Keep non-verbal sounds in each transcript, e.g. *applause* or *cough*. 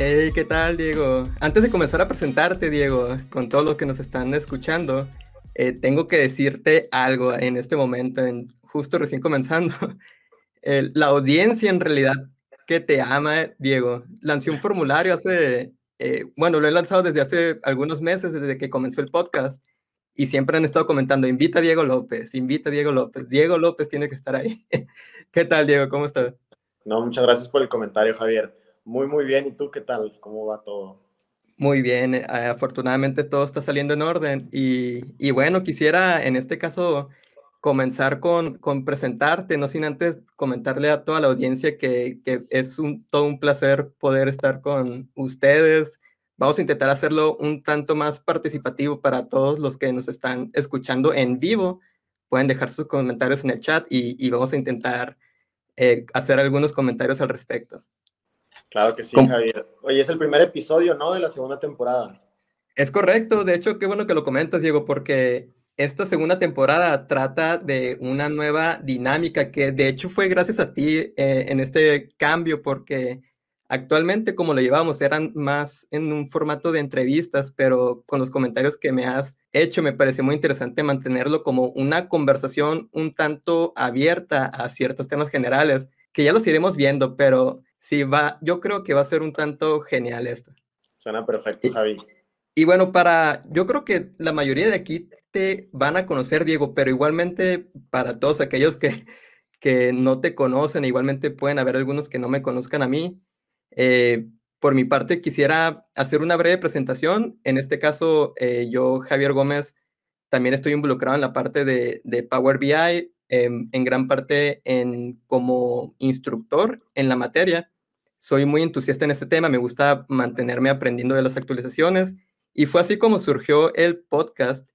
Hey, ¿qué tal, Diego? Antes de comenzar a presentarte, Diego, con todos los que nos están escuchando, eh, tengo que decirte algo en este momento, en, justo recién comenzando. *laughs* la audiencia en realidad que te ama, Diego, lancé un formulario hace, eh, bueno, lo he lanzado desde hace algunos meses, desde que comenzó el podcast, y siempre han estado comentando, invita a Diego López, invita a Diego López, Diego López tiene que estar ahí. *laughs* ¿Qué tal, Diego? ¿Cómo estás? No, muchas gracias por el comentario, Javier. Muy, muy bien. ¿Y tú qué tal? ¿Cómo va todo? Muy bien, eh, afortunadamente todo está saliendo en orden y, bueno, quisiera en este caso comenzar con, con, presentarte, no sin antes comentarle a toda la audiencia que, que es un, todo un placer poder estar con ustedes. Vamos a intentar hacerlo un tanto más participativo para todos los que nos están escuchando en vivo. Pueden dejar sus comentarios en el chat y, y vamos a intentar eh, hacer algunos comentarios al respecto. Claro que sí, Javier. Oye, es el primer episodio, ¿no? De la segunda temporada. Es correcto. De hecho, qué bueno que lo comentas, Diego, porque esta segunda temporada trata de una nueva dinámica que de hecho fue gracias a ti eh, en este cambio, porque actualmente como lo llevamos eran más en un formato de entrevistas, pero con los comentarios que me has hecho me pareció muy interesante mantenerlo como una conversación un tanto abierta a ciertos temas generales, que ya los iremos viendo, pero Sí, va, yo creo que va a ser un tanto genial esto. Suena perfecto, Javi. Y bueno, para, yo creo que la mayoría de aquí te van a conocer, Diego, pero igualmente para todos aquellos que, que no te conocen, igualmente pueden haber algunos que no me conozcan a mí. Eh, por mi parte, quisiera hacer una breve presentación. En este caso, eh, yo, Javier Gómez, también estoy involucrado en la parte de, de Power BI. Em, en gran parte en, como instructor en la materia. Soy muy entusiasta en este tema, me gusta mantenerme aprendiendo de las actualizaciones y fue así como surgió el podcast.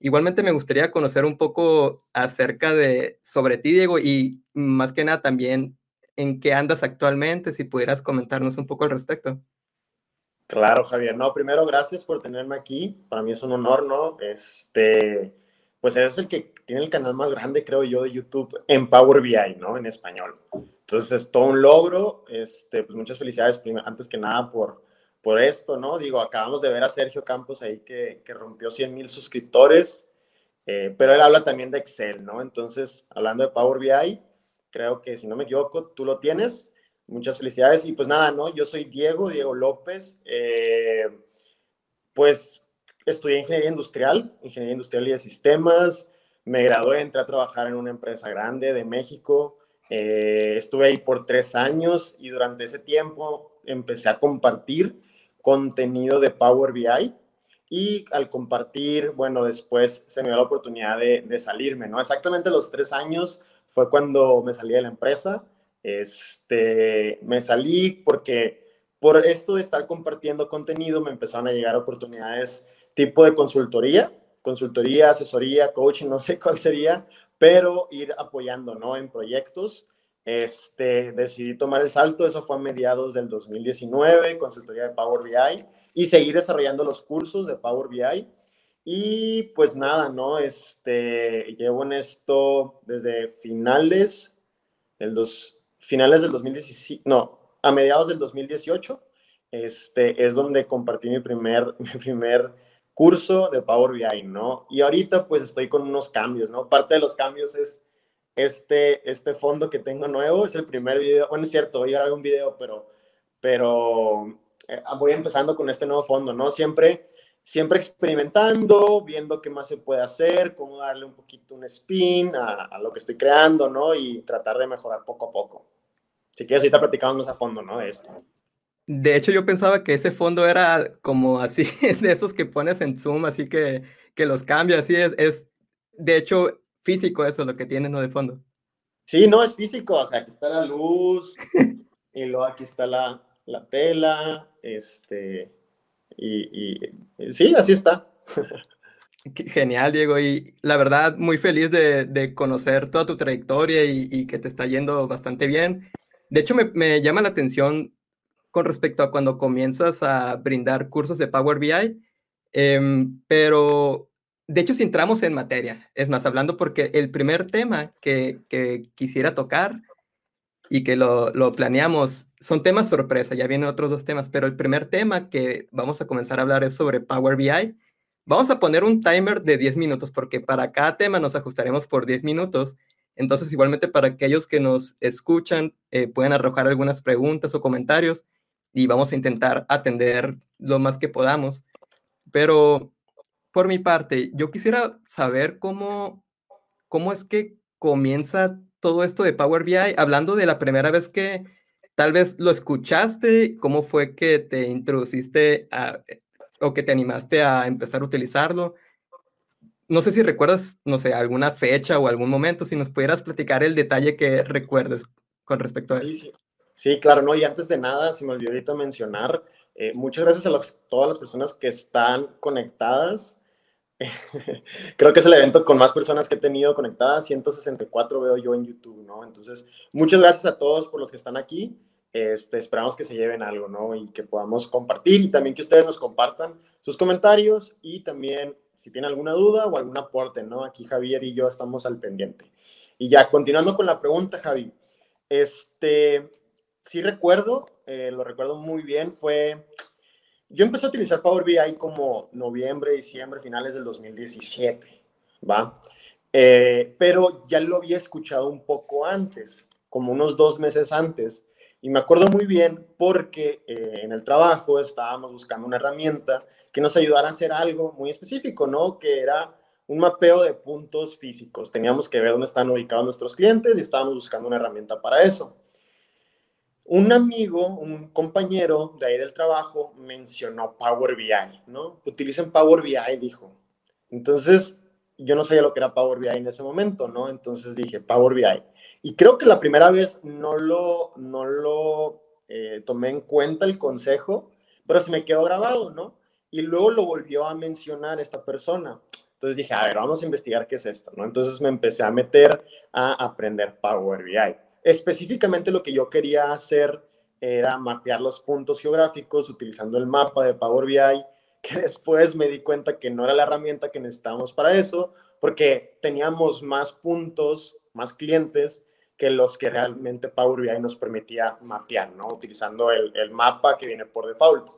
Igualmente me gustaría conocer un poco acerca de sobre ti, Diego, y más que nada también en qué andas actualmente, si pudieras comentarnos un poco al respecto. Claro, Javier. No, primero gracias por tenerme aquí. Para mí es un honor, ¿no? Este, pues eres el que tiene el canal más grande, creo yo, de YouTube en Power BI, ¿no? En español. Entonces es todo un logro. Este, pues muchas felicidades, antes que nada, por, por esto, ¿no? Digo, acabamos de ver a Sergio Campos ahí que, que rompió 100 mil suscriptores, eh, pero él habla también de Excel, ¿no? Entonces, hablando de Power BI, creo que si no me equivoco, tú lo tienes. Muchas felicidades. Y pues nada, ¿no? Yo soy Diego, Diego López. Eh, pues estudié ingeniería industrial, ingeniería industrial y de sistemas. Me gradué, entré a trabajar en una empresa grande de México. Eh, estuve ahí por tres años y durante ese tiempo empecé a compartir contenido de Power BI. Y al compartir, bueno, después se me dio la oportunidad de, de salirme, ¿no? Exactamente los tres años fue cuando me salí de la empresa. Este, me salí porque por esto de estar compartiendo contenido me empezaron a llegar oportunidades tipo de consultoría, consultoría, asesoría, coaching, no sé cuál sería, pero ir apoyando, ¿no? En proyectos. Este, decidí tomar el salto, eso fue a mediados del 2019, consultoría de Power BI, y seguir desarrollando los cursos de Power BI. Y pues nada, ¿no? Este, llevo en esto desde finales del dos, finales del 2017, no, a mediados del 2018, este, es donde compartí mi primer, *laughs* mi primer curso de Power BI, ¿no? Y ahorita pues estoy con unos cambios, ¿no? Parte de los cambios es este, este fondo que tengo nuevo, es el primer video, bueno, es cierto, hoy grabé un video, pero, pero eh, voy empezando con este nuevo fondo, ¿no? Siempre, siempre experimentando, viendo qué más se puede hacer, cómo darle un poquito un spin a, a lo que estoy creando, ¿no? Y tratar de mejorar poco a poco. Si quieres, ahorita platicamos a fondo, ¿no? De esto. De hecho, yo pensaba que ese fondo era como así, *laughs* de esos que pones en Zoom, así que, que los cambia, así es, es, de hecho, físico eso, lo que tiene, ¿no? De fondo. Sí, no, es físico, o sea, aquí está la luz, *laughs* y luego aquí está la, la tela, este, y, y, sí, así está. *laughs* Genial, Diego, y la verdad, muy feliz de, de conocer toda tu trayectoria y, y, que te está yendo bastante bien. De hecho, me, me llama la atención con respecto a cuando comienzas a brindar cursos de Power BI, em, pero de hecho si entramos en materia, es más, hablando porque el primer tema que, quisiera tocar y que lo, planeamos son temas sorpresa, ya vienen otros dos temas, pero el primer tema que vamos a comenzar a hablar es sobre Power BI. Vamos a poner un timer de 10 minutos porque para cada tema nos ajustaremos por 10 minutos. Entonces, igualmente para aquellos que nos escuchan, eh, pueden arrojar algunas preguntas o comentarios y vamos a intentar atender lo más que podamos. Pero por mi parte, yo quisiera saber cómo, cómo es que comienza todo esto de Power BI, hablando de la primera vez que tal vez lo escuchaste, cómo fue que te introduciste o que te animaste a empezar a utilizarlo. No sé si recuerdas, no sé, alguna fecha o algún momento, si nos pudieras platicar el detalle que recuerdes con respecto a eso. Sí, claro, no, y antes de nada, se me olvidó ahorita mencionar, eh, muchas gracias a todas las personas que están conectadas. *laughs* Creo que es el evento con más personas que he tenido conectadas, 164 veo yo en YouTube, ¿no? Entonces, muchas gracias a todos por los que están aquí. Este, esperamos que se lleven algo, ¿no? Y que podamos compartir y también que ustedes nos compartan sus comentarios y también si tienen alguna duda o algún aporte, ¿no? Aquí Javier y yo estamos al pendiente. Y ya, continuando con la pregunta, Javi, este, sí recuerdo, eh, lo recuerdo muy bien, fue, yo empecé a utilizar Power BI como noviembre, diciembre, finales del 2017, ¿va? Eh, pero ya lo había escuchado un poco antes, como unos dos meses antes, y me acuerdo muy bien porque eh, en el trabajo estábamos buscando una herramienta que nos ayudara a hacer algo muy específico, ¿no? Que era un mapeo de puntos físicos. Teníamos que ver dónde están ubicados nuestros clientes y estábamos buscando una herramienta para eso un amigo, un compañero de ahí del trabajo mencionó Power BI, ¿no? Utilicen Power BI, dijo. Entonces, yo no sabía lo que era Power BI en ese momento, ¿no? Entonces dije, Power BI. Y creo que la primera vez no lo, no lo eh, tomé en cuenta el consejo, pero se me quedó grabado, ¿no? Y luego lo volvió a mencionar esta persona. Entonces dije, a ver, vamos a investigar qué es esto, ¿no? Entonces me empecé a meter a aprender Power BI. Específicamente lo que yo quería hacer era mapear los puntos geográficos utilizando el mapa de Power BI, *laughs* que después me di cuenta que no era la herramienta que necesitábamos para eso, porque teníamos más puntos, más clientes que los que realmente Power BI nos permitía mapear, ¿no? Utilizando el, mapa que viene por default.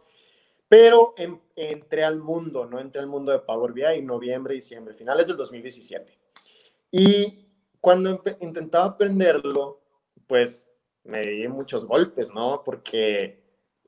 Pero entré al mundo, ¿no? Entré al mundo de Power BI en noviembre, diciembre, finales del 2017. Y cuando intentaba aprenderlo, pues me di muchos golpes, ¿no? Porque,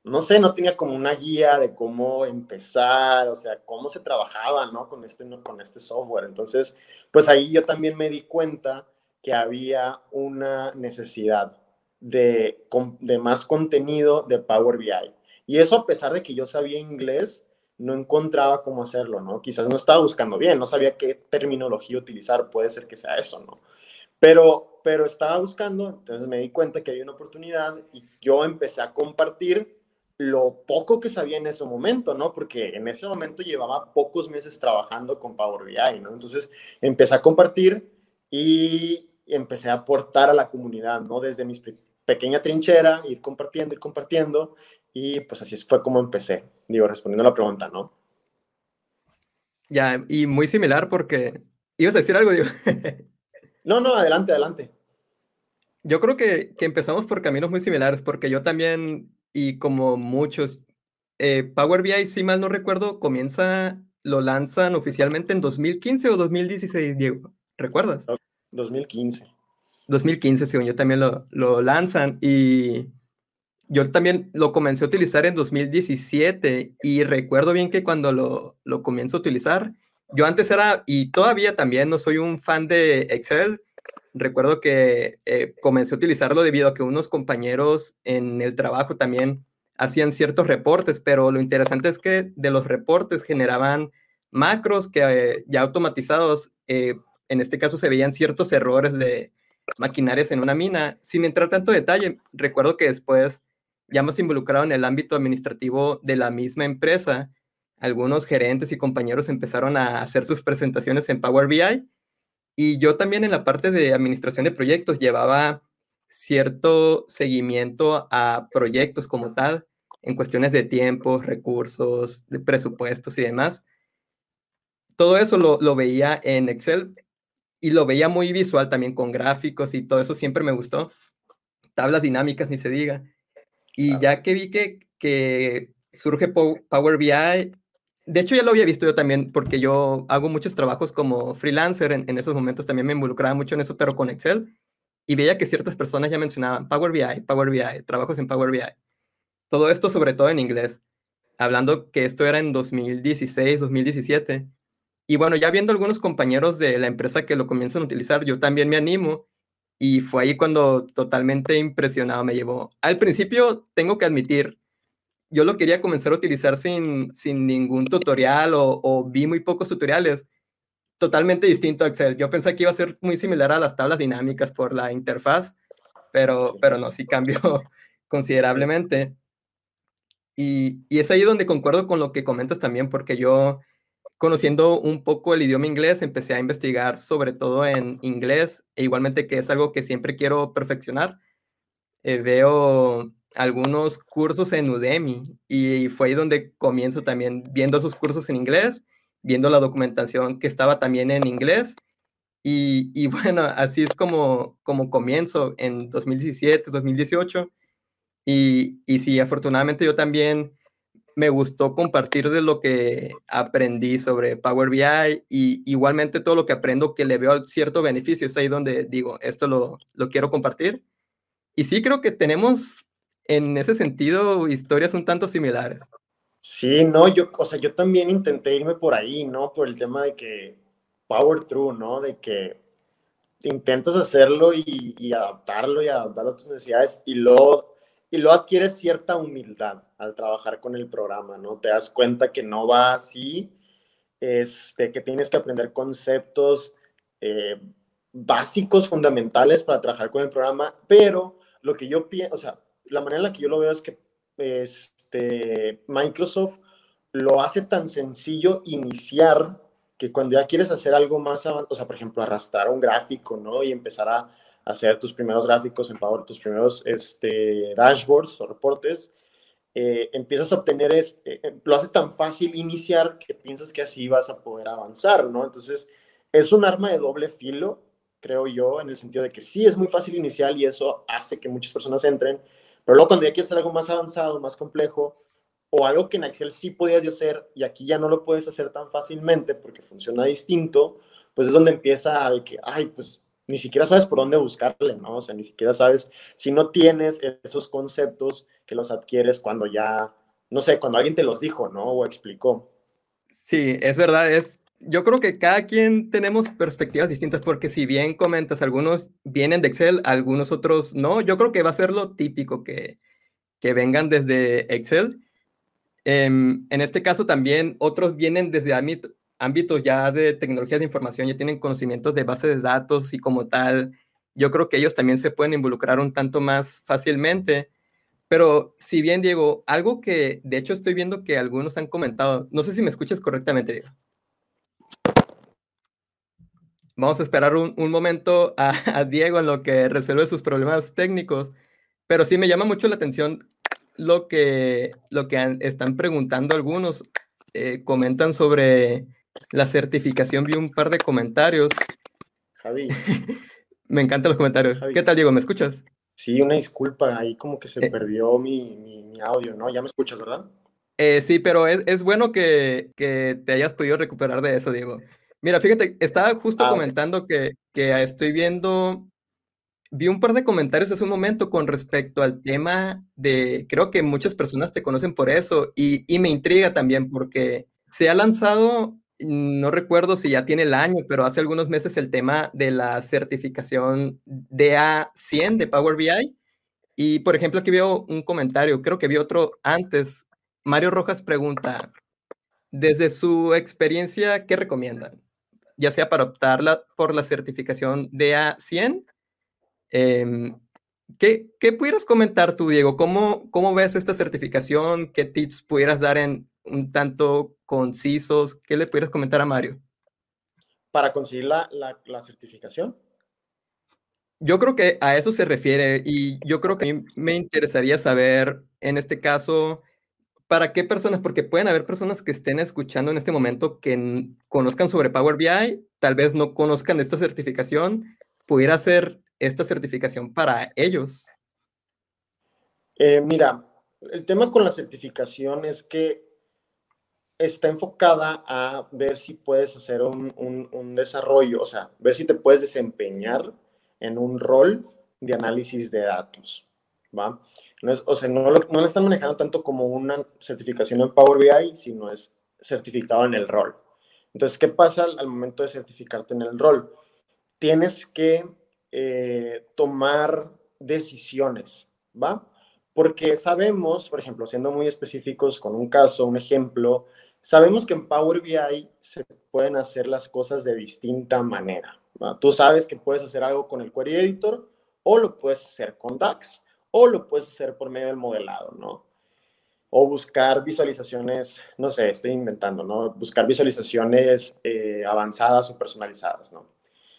no sé, no tenía como una guía de cómo empezar, o sea, cómo se trabajaba, ¿no? Con este, con este software. Entonces, pues ahí yo también me di cuenta que había una necesidad de, de más contenido de Power BI. Y eso a pesar de que yo sabía inglés, no encontraba cómo hacerlo, ¿no? Quizás no estaba buscando bien, no sabía qué terminología utilizar, puede ser que sea eso, ¿no? Pero, pero estaba buscando, entonces me di cuenta que había una oportunidad y yo empecé a compartir lo poco que sabía en ese momento, ¿no? Porque en ese momento llevaba pocos meses trabajando con Power BI, ¿no? Entonces empecé a compartir y empecé a aportar a la comunidad, ¿no? Desde mi pequeña trinchera, ir compartiendo, ir compartiendo, y pues así fue como empecé, digo, respondiendo a la pregunta, ¿no? Ya, y muy similar porque ibas a decir algo, digo. *laughs* No, no, adelante, adelante. Yo creo que, que empezamos por caminos muy similares, porque yo también, y como muchos, eh, Power BI, si mal no recuerdo, comienza, lo lanzan oficialmente en 2015 o 2016, Diego. ¿Recuerdas? 2015. 2015, según yo también lo, lo lanzan y yo también lo comencé a utilizar en 2017 y recuerdo bien que cuando lo, lo comienzo a utilizar, yo antes era, y todavía también no soy un fan de Excel. Recuerdo que eh, comencé a utilizarlo debido a que unos compañeros en el trabajo también hacían ciertos reportes, pero lo interesante es que de los reportes generaban macros que eh, ya automatizados, eh, en este caso se veían ciertos errores de maquinarias en una mina. Sin entrar tanto detalle, recuerdo que después ya más involucrado en el ámbito administrativo de la misma empresa, algunos gerentes y compañeros empezaron a hacer sus presentaciones en Power BI y yo también en la parte de administración de proyectos llevaba cierto seguimiento a proyectos como tal, en cuestiones de tiempos, recursos, de presupuestos y demás. Todo eso lo, lo veía en Excel y lo veía muy visual también con gráficos y todo eso siempre me gustó. Tablas dinámicas, ni se diga. Y ya que vi que, que surge Power BI, de hecho ya lo había visto yo también, porque yo hago muchos trabajos como freelancer, en, esos momentos también me involucraba mucho en eso, pero con Excel, y veía que ciertas personas ya mencionaban Power BI, Power BI, trabajos en Power BI. Todo esto sobre todo en inglés, hablando que esto era en 2016, 2017. Y bueno, ya viendo algunos compañeros de la empresa que lo comienzan a utilizar, yo también me animo y fue ahí cuando totalmente impresionado me llevó. Al principio, tengo que admitir, yo lo quería comenzar a utilizar sin, sin ningún tutorial o, vi muy pocos tutoriales. Totalmente distinto a Excel. Yo pensé que iba a ser muy similar a las tablas dinámicas por la interfaz, pero, pero no, sí cambió *laughs* considerablemente. Y, y es ahí donde concuerdo con lo que comentas también, porque yo conociendo un poco el idioma inglés, empecé a investigar sobre todo en inglés, e igualmente que es algo que siempre quiero perfeccionar. Eh, veo algunos cursos en Udemy y fue ahí donde comienzo también viendo esos cursos en inglés, viendo la documentación que estaba también en inglés. Y, y *laughs* bueno, así es como, como comienzo en 2017, 2018. Y, y sí, afortunadamente yo también me gustó compartir de lo que aprendí sobre Power BI y igualmente todo lo que aprendo que le veo cierto beneficio. Es ahí donde digo, esto lo, lo quiero compartir. Y sí creo que tenemos en ese sentido historias un tanto similares. Sí, no, yo, o sea, yo también intenté irme por ahí, ¿no? Por el tema de que Power Through, ¿no? De que intentas hacerlo y, y adaptarlo y adaptarlo a tus necesidades y luego y lo adquieres cierta humildad al trabajar con el programa, ¿no? Te das cuenta que no va así, este, que tienes que aprender conceptos eh, básicos, fundamentales para trabajar con el programa, pero lo que yo pienso, o sea, la manera en la que yo lo veo es que este, Microsoft lo hace tan sencillo iniciar que cuando ya quieres hacer algo más avanzado, o sea, por ejemplo, arrastrar un gráfico, ¿no? Y empezar a hacer tus primeros gráficos en Power, tus primeros este, dashboards o reportes, eh, empiezas a obtener, este, lo haces tan fácil iniciar que piensas que así vas a poder avanzar, ¿no? Entonces, es un arma de doble filo, creo yo, en el sentido de que sí es muy fácil iniciar y eso hace que muchas personas entren, pero luego cuando ya quieres hacer algo más avanzado, más complejo, o algo que en Excel sí podías hacer y aquí ya no lo puedes hacer tan fácilmente porque funciona distinto, pues es donde empieza el que, ay, pues ni siquiera sabes por dónde buscarle, ¿no? O sea, ni siquiera sabes si no tienes esos conceptos que los adquieres cuando ya, no sé, cuando alguien te los dijo, ¿no? O explicó. Sí, es verdad, es, yo creo que cada quien tenemos perspectivas distintas porque si bien comentas, algunos vienen de Excel, algunos otros no, yo creo que va a ser lo típico que, que vengan desde Excel. Em, en este caso también otros vienen desde ámbitos ya de tecnologías de información, ya tienen conocimientos de bases de datos y como tal, yo creo que ellos también se pueden involucrar un tanto más fácilmente. Pero si bien, Diego, algo que de hecho estoy viendo que algunos han comentado, no sé si me escuchas correctamente, Diego. Vamos a esperar un, momento *laughs* a, Diego en lo que resuelve sus problemas técnicos, pero sí me llama mucho la atención lo que, lo que están preguntando algunos. Eh, comentan sobre la certificación vi un par de comentarios. Javi. *laughs* me encantan los comentarios. ¿Qué tal, Diego? ¿Me escuchas? Sí, una disculpa, ahí como que se eh. perdió mi, mi, audio, ¿no? Ya me escuchas, ¿verdad? Eh, sí, pero es, es bueno que, que, te hayas podido recuperar de eso, Diego. Mira, fíjate, estaba justo ah, comentando que, que estoy viendo, vi un par de comentarios hace un momento con respecto al tema de, creo que muchas personas te conocen por eso y, y me intriga también porque se ha lanzado no recuerdo si ya tiene el año, pero hace algunos meses el tema de la certificación DA100 de Power BI. Y por ejemplo, aquí veo un comentario, creo que vi otro antes. Mario Rojas pregunta, desde su experiencia, ¿qué recomiendan? Ya sea para optar por la certificación DA100. Em, ¿qué, ¿Qué pudieras comentar tú, Diego? ¿Cómo, ¿Cómo ves esta certificación? ¿Qué tips pudieras dar en un tanto concisos. ¿Qué le pudieras comentar a Mario? Para conseguir la, la, certificación. Yo creo que a eso se refiere y yo creo que me interesaría saber, en este caso, para qué personas, porque pueden haber personas que estén escuchando en este momento que conozcan sobre Power BI, tal vez no conozcan esta certificación, pudiera ser esta certificación para ellos. Eh, mira, el tema con la certificación es que está enfocada a ver si puedes hacer un, un, desarrollo, o sea, ver si te puedes desempeñar en un rol de análisis de datos, ¿va? No es, o sea, no lo, no lo están manejando tanto como una certificación en Power BI, sino es certificado en el rol. Entonces, ¿qué pasa al, momento de certificarte en el rol? Tienes que eh, tomar decisiones, ¿va? Porque sabemos, por ejemplo, siendo muy específicos con un caso, un ejemplo, sabemos que en Power BI se pueden hacer las cosas de distinta manera. Tú sabes que puedes hacer algo con el Query Editor o lo puedes hacer con DAX o lo puedes hacer por medio del modelado, ¿no? O buscar visualizaciones, no sé, estoy inventando, ¿no? Buscar visualizaciones eh, avanzadas o personalizadas, ¿no?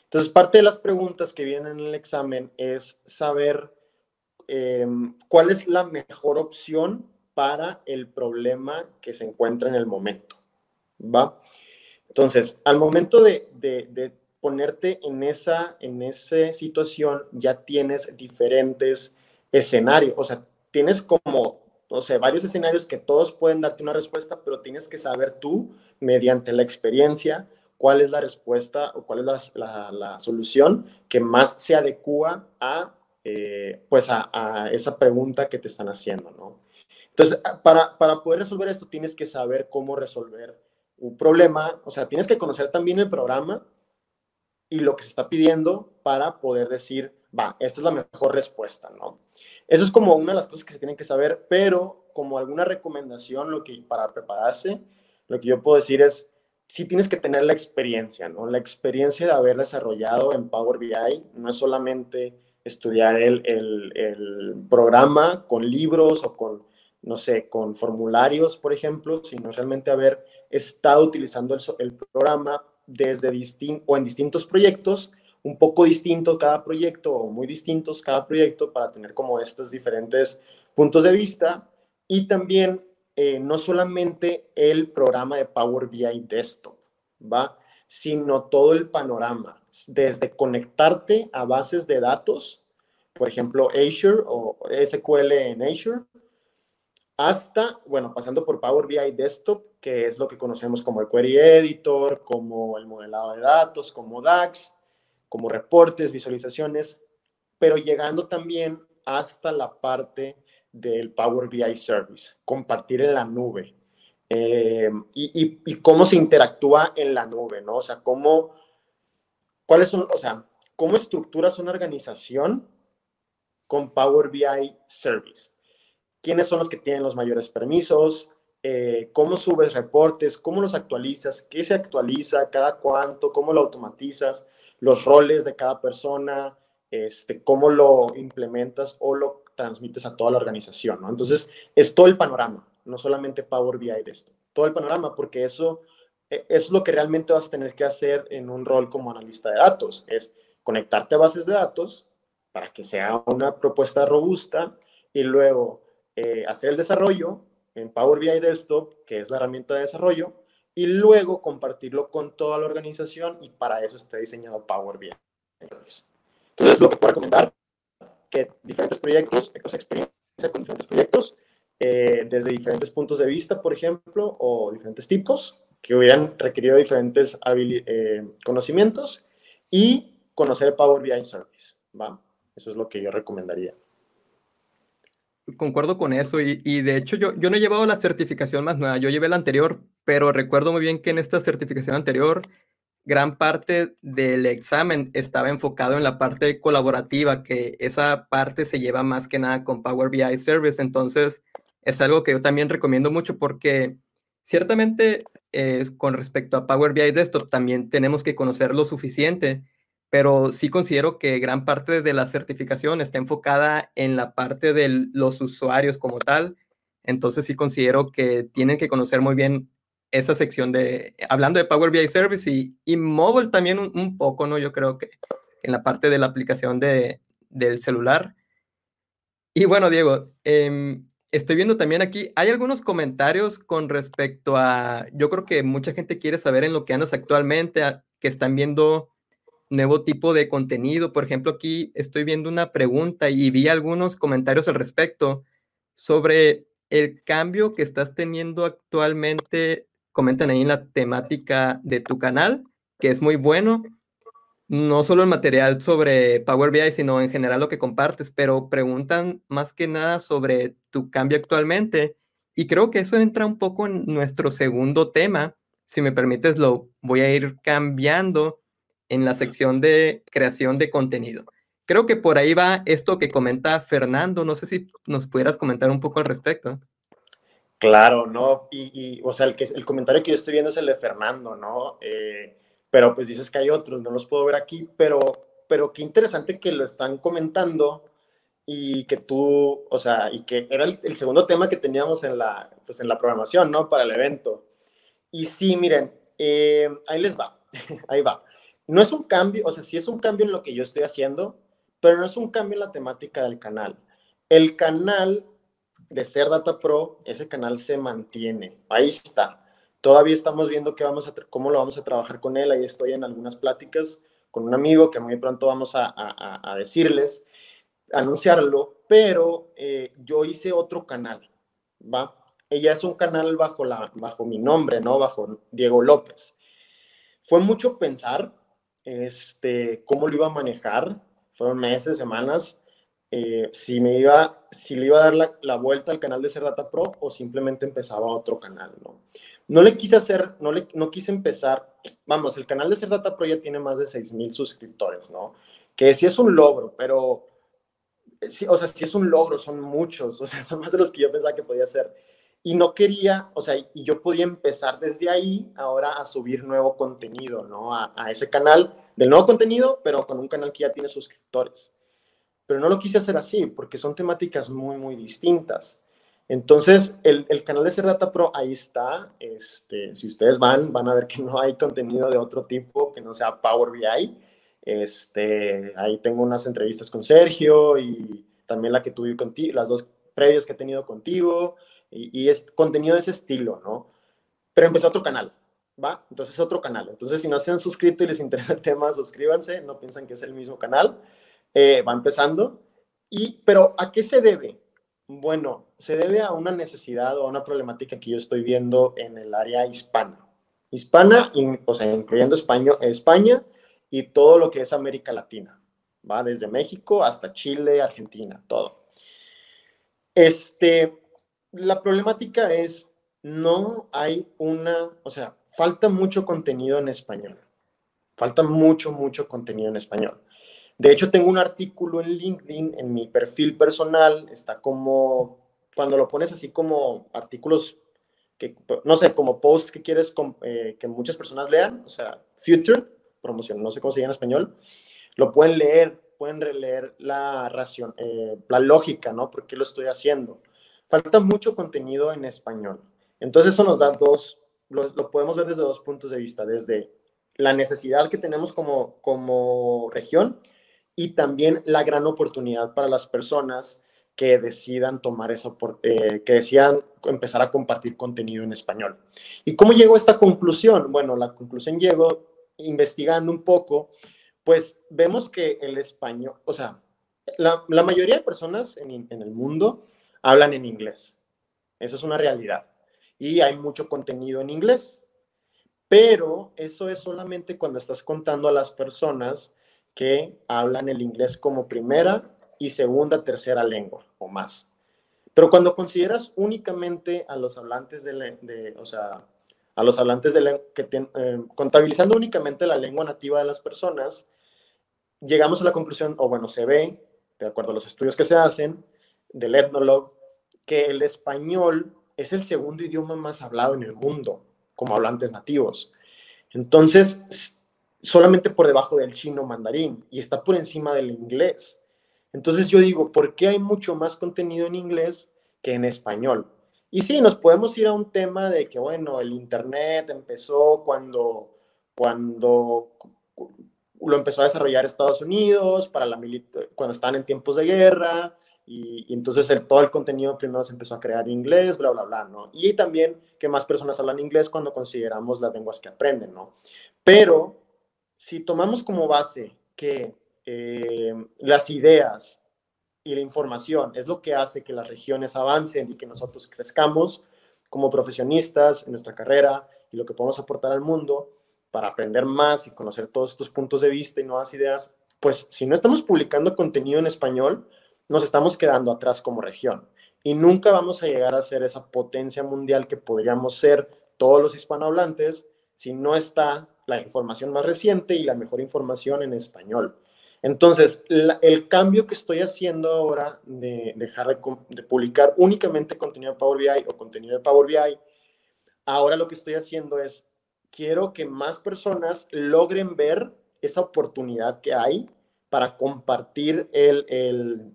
Entonces, parte de las preguntas que vienen en el examen es saber Em, cuál es la mejor opción para el problema que se encuentra en el momento. ¿Va? Entonces, al momento de, ponerte en esa, en esa situación, ya tienes diferentes escenarios, o sea, tienes como, o sea, varios escenarios que todos pueden darte una respuesta, pero tienes que saber tú, mediante la experiencia, cuál es la respuesta o cuál es la, la solución que más se adecua a eh, pues a, esa pregunta que te están haciendo, ¿no? Entonces, para, para poder resolver esto tienes que saber cómo resolver un problema, o sea, tienes que conocer también el programa y lo que se está pidiendo para poder decir, va, esta es la mejor respuesta, ¿no? Eso es como una de las cosas que se tienen que saber, pero como alguna recomendación, lo que para prepararse, lo que yo puedo decir es, sí tienes que tener la experiencia, ¿no? La experiencia de haber desarrollado en Power BI no es solamente estudiar el, el, programa con libros o con, no sé, con formularios, por ejemplo, sino realmente haber estado utilizando el, el programa desde distin o en distintos proyectos, un poco distinto cada proyecto o muy distintos cada proyecto para tener como estos diferentes puntos de vista y también eh, no solamente el programa de Power BI Desktop, ¿va? sino todo el panorama, desde conectarte a bases de datos, por ejemplo, Azure o SQL en Azure, hasta, bueno, pasando por Power BI Desktop, que es lo que conocemos como el Query Editor, como el modelado de datos, como DAX, como reportes, visualizaciones, pero llegando también hasta la parte del Power BI Service, compartir en la nube. Eh, y, cómo se interactúa en la nube, ¿no? O sea, cómo, cuáles son, o sea, cómo estructuras una organización con Power BI Service. ¿Quiénes son los que tienen los mayores permisos? Eh, ¿Cómo subes reportes? ¿Cómo los actualizas? ¿Qué se actualiza? ¿Cada cuánto? ¿Cómo lo automatizas? Los roles de cada persona, este, cómo lo implementas o lo transmites a toda la organización. ¿no? Entonces, es todo el panorama, no solamente Power BI de esto, todo el panorama, porque eso, e, eso es lo que realmente vas a tener que hacer en un rol como analista de datos, es conectarte a bases de datos, para que sea una propuesta robusta y luego eh, hacer el desarrollo en Power BI Desktop, que es la herramienta de desarrollo, y luego compartirlo con toda la organización y para eso está diseñado Power BI. Entonces, lo que puedo recomendar, que diferentes proyectos, o experiencia con diferentes proyectos, eh, desde diferentes puntos de vista, por ejemplo, o diferentes tipos, que hubieran requerido diferentes eh, conocimientos y conocer Power BI Service. ¿va? Eso es lo que yo recomendaría. Concuerdo con eso y, de hecho yo, yo no he llevado la certificación más nueva, yo llevé la anterior, pero recuerdo muy bien que en esta certificación anterior gran parte del examen estaba enfocado en la parte colaborativa, que esa parte se lleva más que nada con Power BI Service, entonces es algo que yo también recomiendo mucho porque ciertamente eh, con respecto a Power BI Desktop también tenemos que conocer lo suficiente pero sí considero que gran parte de la certificación está enfocada en la parte de los usuarios como tal. Entonces sí considero que tienen que conocer muy bien esa sección de, hablando de Power BI Service y, y también un, poco, ¿no? Yo creo que en la parte de la aplicación de, del celular. Y bueno, Diego, em, estoy viendo también aquí, hay algunos comentarios con respecto a, yo creo que mucha gente quiere saber en lo que andas actualmente, que están viendo nuevo tipo de contenido. Por ejemplo, aquí estoy viendo una pregunta y vi algunos comentarios al respecto sobre el cambio que estás teniendo actualmente. Comentan ahí en la temática de tu canal, que es muy bueno. No solo el material sobre Power BI, sino en general lo que compartes, pero preguntan más que nada sobre tu cambio actualmente. Y creo que eso entra un poco en nuestro segundo tema. Si me permites, lo voy a ir cambiando en la sección de creación de contenido. Creo que por ahí va esto que comenta Fernando. No sé si nos pudieras comentar un poco al respecto. Claro, ¿no? Y, o sea, el, que, el comentario que yo estoy viendo es el de Fernando, ¿no? Eh, pero pues dices que hay otros, no los puedo ver aquí, pero, pero qué interesante que lo están comentando y que tú, o sea, y que era el, segundo tema que teníamos en la, pues en la programación, ¿no? Para el evento. Y sí, miren, eh, ahí les va, *laughs* ahí va. No es un cambio, o sea, sí es un cambio en lo que yo estoy haciendo, pero no es un cambio en la temática del canal. El canal de Ser Data Pro, ese canal se mantiene, ahí está. Todavía estamos viendo qué vamos a, cómo lo vamos a trabajar con él, ahí estoy en algunas pláticas con un amigo que muy pronto vamos a, a, a decirles, anunciarlo, pero eh, yo hice otro canal, ¿va? Ella es un canal bajo, la, bajo mi nombre, ¿no? Bajo Diego López. Fue mucho pensar este, cómo lo iba a manejar, fueron meses, semanas, eh, si me iba, si le iba a dar la, vuelta al canal de Data Pro o simplemente empezaba otro canal, ¿no? No le quise hacer, no, le, no quise empezar, vamos, el canal de Data Pro ya tiene más de 6 mil suscriptores, ¿no? Que sí es un logro, pero, eh, sí, o sea, sí es un logro, son muchos, *laughs* o sea, son más de los que yo pensaba que podía hacer. Y no quería, o sea, y yo podía empezar desde ahí ahora a subir nuevo contenido, ¿no? A, a ese canal del nuevo contenido, pero con un canal que ya tiene suscriptores. Pero no lo quise hacer así, porque son temáticas muy, muy distintas. Entonces, el, el, canal de Ser Data Pro ahí está. Este, si ustedes van, van a ver que no hay contenido de otro tipo que no sea Power BI. Este, ahí tengo unas entrevistas con Sergio y también la que tuve contigo, las dos previas que he tenido contigo. Y, y, es contenido de ese estilo, ¿no? Pero empecé otro canal, ¿va? Entonces, otro canal. Entonces, si no se han suscrito y les *laughs* interesa el tema, suscríbanse. No piensan que es el mismo canal. Eh, va empezando. Y, pero, ¿a qué se debe? Bueno, se debe a una necesidad o a una problemática que yo estoy viendo en el área hispana. Hispana, o sea, incluyendo España, España y todo lo que es América Latina, ¿va? Desde México hasta Chile, Argentina, todo. Este, la problemática es, no hay una, o sea, falta mucho contenido en español. Falta mucho, mucho contenido en español. De hecho, tengo un artículo en LinkedIn, en mi perfil personal, está como, cuando lo pones así como artículos que, no sé, como post que quieres eh, que muchas personas lean, o sea, future, promoción, no sé cómo se llama en español, lo pueden leer, pueden releer la, ración, eh, la lógica, ¿no? ¿Por qué lo estoy haciendo? Falta mucho contenido en español. Entonces eso nos da dos, lo, podemos ver desde dos puntos de vista, desde la necesidad que tenemos como, como región y también la gran oportunidad para las personas que decidan tomar esa, eh, que decidan empezar a compartir contenido en español. ¿Y cómo llegó a esta conclusión? Bueno, la conclusión llegó investigando un poco, pues vemos que el español, o sea, la, la mayoría de personas en, en el mundo hablan en inglés. Eso es una realidad. Y hay mucho contenido en inglés. Pero eso es solamente cuando estás contando a las personas que hablan el inglés como primera y segunda, tercera lengua o más. Pero cuando consideras únicamente a los hablantes de, o sea, a los hablantes de que eh, contabilizando únicamente la lengua nativa de las personas, llegamos a la conclusión, o bueno, se ve, de acuerdo a los estudios que se hacen, del etnolog, que el español es el segundo idioma más hablado en el mundo como hablantes nativos. Entonces, solamente por debajo del chino mandarín y está por encima del inglés. Entonces yo digo, ¿por qué hay mucho más contenido en inglés que en español? Y sí, nos podemos ir a un tema de que, bueno, el Internet empezó cuando, cuando lo empezó a desarrollar Estados Unidos, para la cuando estaban en tiempos de guerra, y, entonces todo el contenido primero se empezó a crear en inglés, bla, bla, bla, ¿no? Y también que más personas hablan inglés cuando consideramos las lenguas que aprenden, ¿no? Pero si tomamos como base que eh, las ideas y la información es lo que hace que las regiones avancen y que nosotros crezcamos como profesionistas en nuestra carrera y lo que podemos aportar al mundo para aprender más y conocer todos estos puntos de vista y nuevas ideas, pues si no estamos publicando contenido en español, nos estamos quedando atrás como región y nunca vamos a llegar a ser esa potencia mundial que podríamos ser todos los hispanohablantes si no está la información más reciente y la mejor información en español. Entonces, el cambio que estoy haciendo ahora de dejar de, publicar únicamente contenido de Power BI o contenido de Power BI, ahora lo que estoy haciendo es, quiero que más personas logren ver esa oportunidad que hay para compartir, el,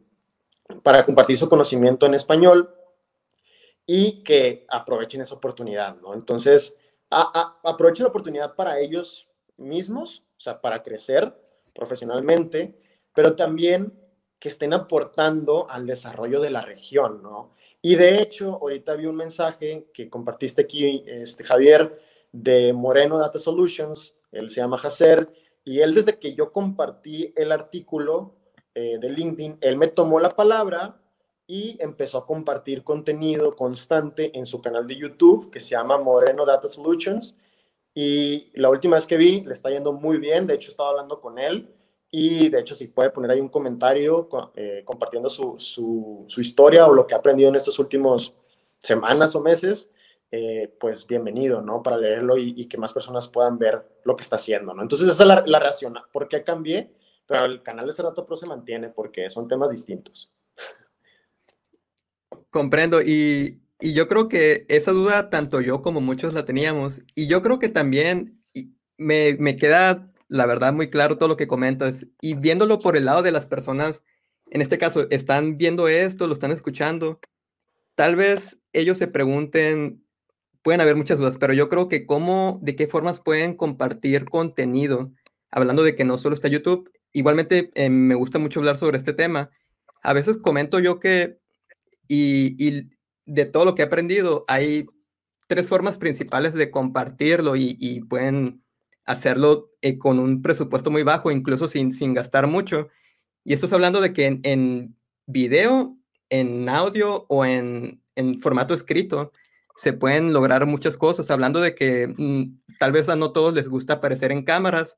para compartir su conocimiento en español y que aprovechen esa oportunidad, ¿no? Entonces, aprovechen la oportunidad para ellos mismos, o sea, para crecer profesionalmente, pero también que estén aportando al desarrollo de la región, ¿no? Y de hecho, ahorita vi un mensaje que compartiste aquí, este, Javier, de Moreno Data Solutions, él se llama Jacer, y él desde que yo compartí el artículo eh, de LinkedIn, él me tomó la palabra y empezó a compartir contenido constante en su canal de YouTube que se llama Moreno Data Solutions. Y la última vez que vi, le está yendo muy bien. De hecho, estaba hablando con él. Y de hecho, si puede poner ahí un comentario eh, compartiendo su, su, historia o lo que ha aprendido en estos últimos semanas o meses, eh, pues bienvenido, ¿no? Para leerlo y, que más personas puedan ver lo que está haciendo, ¿no? Entonces, esa es la, la reacción. ¿Por qué cambié? Pero el canal de Cerrato Pro se mantiene porque son temas distintos. Comprendo y, yo creo que esa duda tanto yo como muchos la teníamos y yo creo que también me, me queda la verdad muy claro todo lo que comentas y viéndolo por el lado de las personas, en este caso, están viendo esto, lo están escuchando, tal vez ellos se pregunten, pueden haber muchas dudas, pero yo creo que cómo, de qué formas pueden compartir contenido, hablando de que no solo está YouTube, igualmente eh, me gusta mucho hablar sobre este tema. A veces comento yo que y, de todo lo que he aprendido, hay tres formas principales de compartirlo y, pueden hacerlo eh, con un presupuesto muy bajo, incluso sin, sin gastar mucho. Y esto es hablando de que en, en video, en audio o en, en, formato escrito se pueden lograr muchas cosas, hablando de que mm, tal vez a no todos les gusta aparecer en cámaras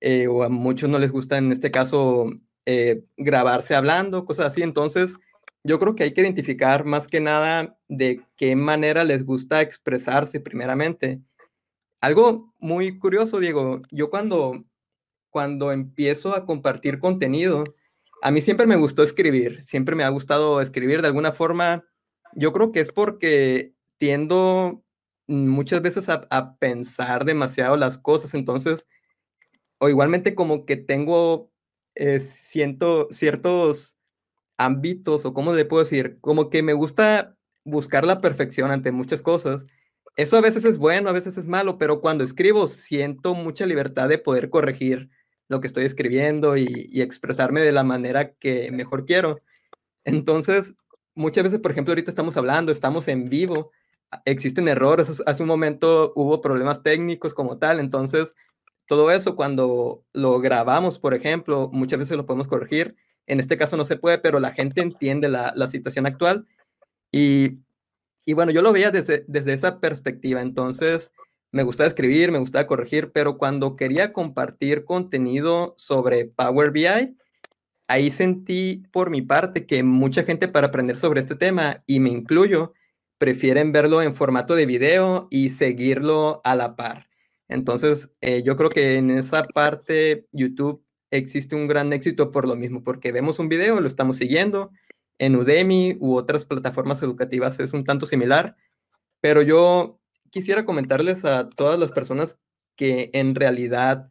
eh, o a muchos no les gusta en este caso eh, grabarse hablando, cosas así. Entonces, yo creo que hay que identificar más que nada de qué manera les gusta expresarse primeramente. Algo muy curioso, Diego, yo cuando, cuando empiezo a compartir contenido, a mí siempre me gustó escribir, siempre me ha gustado escribir de alguna forma. Yo creo que es porque tiendo muchas veces a, pensar demasiado las cosas, entonces, o igualmente como que tengo, eh, siento ciertos ámbitos o cómo le puedo decir, como que me gusta buscar la perfección ante muchas cosas. Eso a veces es bueno, a veces es malo, pero cuando escribo siento mucha libertad de poder corregir lo que estoy escribiendo y, expresarme de la manera que mejor quiero. Entonces, muchas veces, por ejemplo, ahorita estamos hablando, estamos en vivo, existen errores, hace un momento hubo problemas técnicos como tal, entonces todo eso cuando lo grabamos, por ejemplo, muchas veces lo podemos corregir en este caso no se puede, pero la gente entiende la, situación actual. Y, bueno, yo lo veía desde, desde esa perspectiva. Entonces, me gustaba escribir, me gustaba corregir, pero cuando quería compartir contenido sobre Power BI, ahí sentí por mi parte que mucha gente para aprender sobre este tema, y me incluyo, prefieren verlo en formato de video y seguirlo a la par. Entonces, eh, yo creo que en esa parte YouTube existe un gran éxito por lo mismo, porque vemos un video, lo estamos siguiendo. En Udemy u otras plataformas educativas es un tanto similar, pero yo quisiera comentarles a todas las personas que en realidad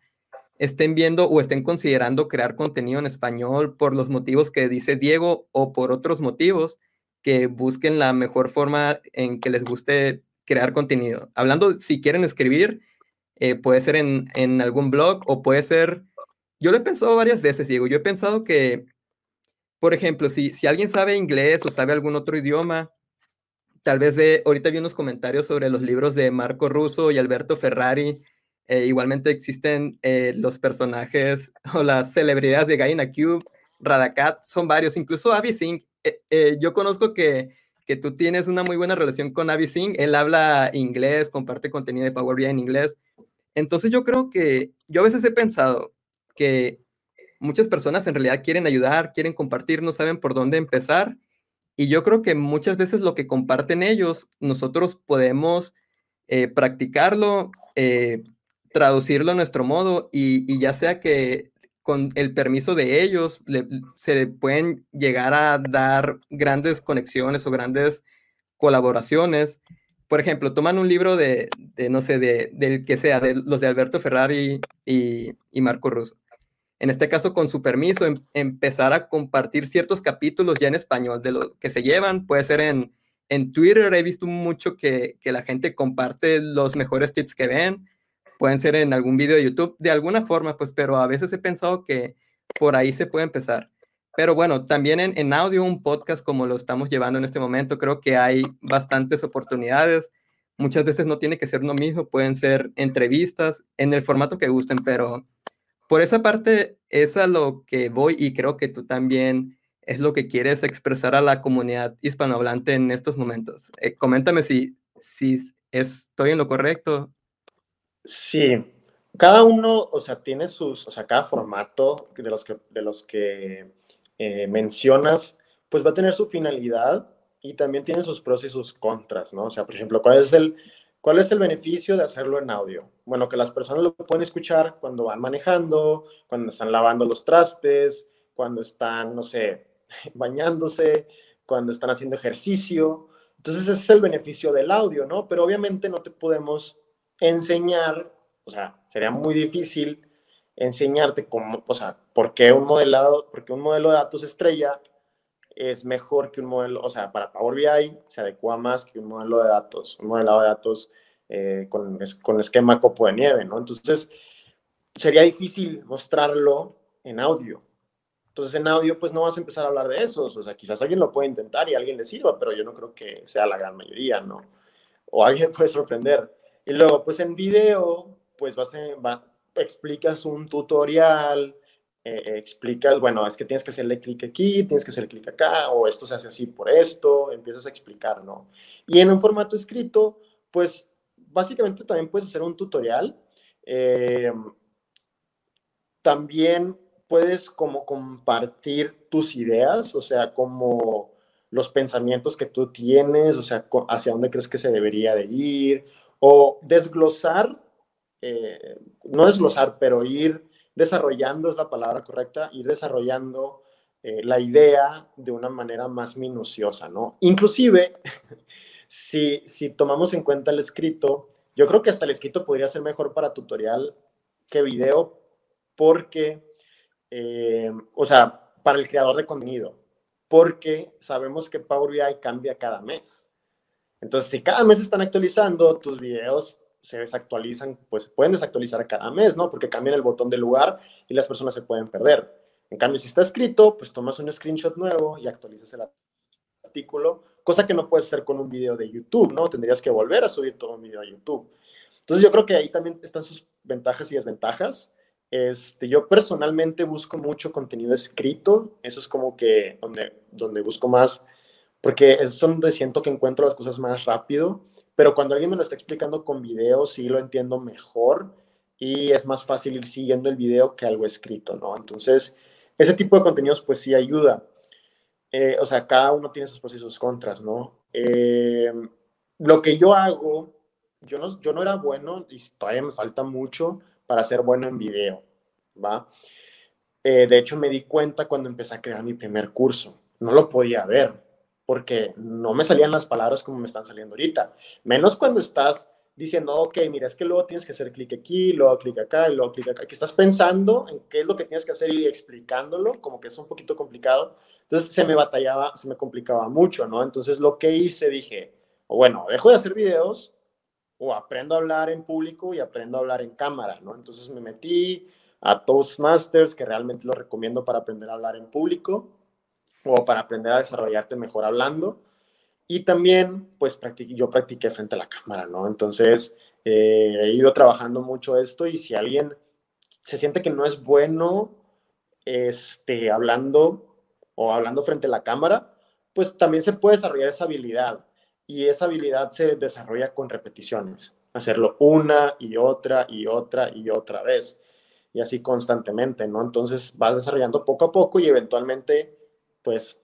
estén viendo o estén considerando crear contenido en español por los motivos que dice Diego o por otros motivos, que busquen la mejor forma en que les guste crear contenido. Hablando, si quieren escribir, eh, puede ser en, en algún blog o puede ser yo lo he pensado varias veces, Diego. Yo he pensado que, por ejemplo, si, si alguien sabe inglés o sabe algún otro idioma, tal vez de, ahorita vi unos comentarios sobre los libros de Marco Russo y Alberto Ferrari. Eh, igualmente existen eh, los personajes *laughs* o las celebridades de Gaina Cube. Radacat, son varios, incluso Avi Singh. Eh, eh, yo conozco que, que tú tienes una muy buena relación con Avi Singh. Él habla inglés, comparte contenido de Power BI en inglés. Entonces yo creo que yo a veces he pensado que muchas personas en realidad quieren ayudar, quieren compartir, no saben por dónde empezar. Y yo creo que muchas veces lo que comparten ellos, nosotros podemos eh, practicarlo, eh, traducirlo a nuestro modo y, ya sea que con el permiso de ellos se pueden llegar a dar grandes conexiones o grandes colaboraciones por ejemplo, toman un libro de, no sé, de, del que sea, de los de Alberto Ferrari y, Marco Russo. En este caso, con su permiso, em, empezar a compartir ciertos capítulos ya en español de lo que se llevan. Puede ser en, en Twitter, he visto mucho que, que la gente comparte los mejores tips que ven. Pueden ser en algún video de YouTube, de alguna forma, pues, pero a veces he pensado que por ahí se puede empezar. Pero bueno, también en, audio, un podcast como lo estamos llevando en este momento, creo que hay bastantes oportunidades. Muchas veces no tiene que ser uno mismo, pueden ser entrevistas en el formato que gusten, pero por esa parte es a lo que voy y creo que tú también es lo que quieres expresar a la comunidad hispanohablante en estos momentos. Eh, coméntame si, si estoy en lo correcto. Sí, cada uno, o sea, tiene sus, o sea, cada formato de los que, de los que eh, mencionas, pues va a tener su finalidad y también tiene sus pros y sus contras, ¿no? O sea, por ejemplo, ¿cuál es el, cuál es el beneficio de hacerlo en audio? Bueno, que las personas lo pueden escuchar cuando van manejando, cuando están lavando los trastes, cuando están, no sé, *laughs* bañándose, cuando están haciendo ejercicio. Entonces, ese es el beneficio del audio, ¿no? Pero obviamente no te podemos enseñar, o sea, sería muy difícil enseñarte cómo, o sea, por qué un modelado, porque un modelo de datos estrella es mejor que un modelo, o sea, para Power BI se adecua más que un modelo de datos, un modelado de datos eh, con, con esquema copo de nieve, ¿no? Entonces, sería difícil mostrarlo en audio. Entonces, en audio, pues no vas a empezar a hablar de eso. O sea, quizás alguien lo puede intentar y a alguien le sirva, pero yo no creo que sea la gran mayoría, ¿no? O alguien *laughs* puede sorprender. Y luego, pues en video, pues vas va, explicas un tutorial, eh, explicas, bueno, es que tienes que hacerle clic aquí, tienes que hacerle clic acá, o esto se hace así por esto, empiezas a explicar, ¿no? Y en un formato escrito, pues básicamente también puedes hacer un tutorial. Eh, también puedes como compartir tus ideas, o sea, como los pensamientos que tú tienes, o sea, hacia dónde crees que se debería de ir, o desglosar eh, no desglosar, pero ir desarrollando, es la palabra correcta, ir desarrollando eh, la idea de una manera más minuciosa, ¿no? Inclusive, *laughs* si, si tomamos en cuenta el escrito, yo creo que hasta el escrito podría ser mejor para tutorial que video, porque, eh, o sea, para el creador de contenido, porque sabemos que Power BI cambia cada mes. Entonces, si cada mes están actualizando, tus videos se desactualizan, pues se pueden desactualizar cada mes, ¿no? Porque cambian el botón de lugar y las personas se pueden perder. En cambio, si está escrito, pues tomas un screenshot nuevo y actualizas el artículo, cosa que no puedes hacer con un video de YouTube, ¿no? Tendrías que volver a subir todo un video a YouTube. Entonces yo creo que ahí también están sus ventajas y desventajas. Este, yo personalmente busco mucho contenido escrito, eso es como que donde, donde busco más, porque es donde siento que encuentro las cosas más rápido pero cuando alguien me lo está explicando con video, sí lo entiendo mejor y es más fácil ir siguiendo el video que algo escrito, ¿no? Entonces, ese tipo de contenidos pues sí ayuda. Eh, o sea, cada uno tiene sus pros y sus contras, ¿no? Eh, lo que yo hago, yo no, yo no era bueno y todavía me falta mucho para ser bueno en video, ¿va? Eh, de hecho, me di cuenta cuando empecé a crear mi primer curso. No lo podía ver porque no me salían las palabras como me están saliendo ahorita. Menos cuando estás diciendo, ok, mira, es que luego tienes que hacer clic aquí, luego clic acá, y luego clic acá, que estás pensando en qué es lo que tienes que hacer y explicándolo, como que es un poquito complicado. Entonces se me batallaba, se me complicaba mucho, ¿no? Entonces lo que hice, dije, o bueno, dejo de hacer videos o aprendo a hablar en público y aprendo a hablar en cámara, ¿no? Entonces me metí a Toastmasters, que realmente lo recomiendo para aprender a hablar en público o para aprender a desarrollarte mejor hablando. Y también, pues yo practiqué frente a la cámara, ¿no? Entonces, eh, he ido trabajando mucho esto y si alguien se siente que no es bueno este, hablando o hablando frente a la cámara, pues también se puede desarrollar esa habilidad y esa habilidad se desarrolla con repeticiones, hacerlo una y otra y otra y otra vez y así constantemente, ¿no? Entonces vas desarrollando poco a poco y eventualmente, pues,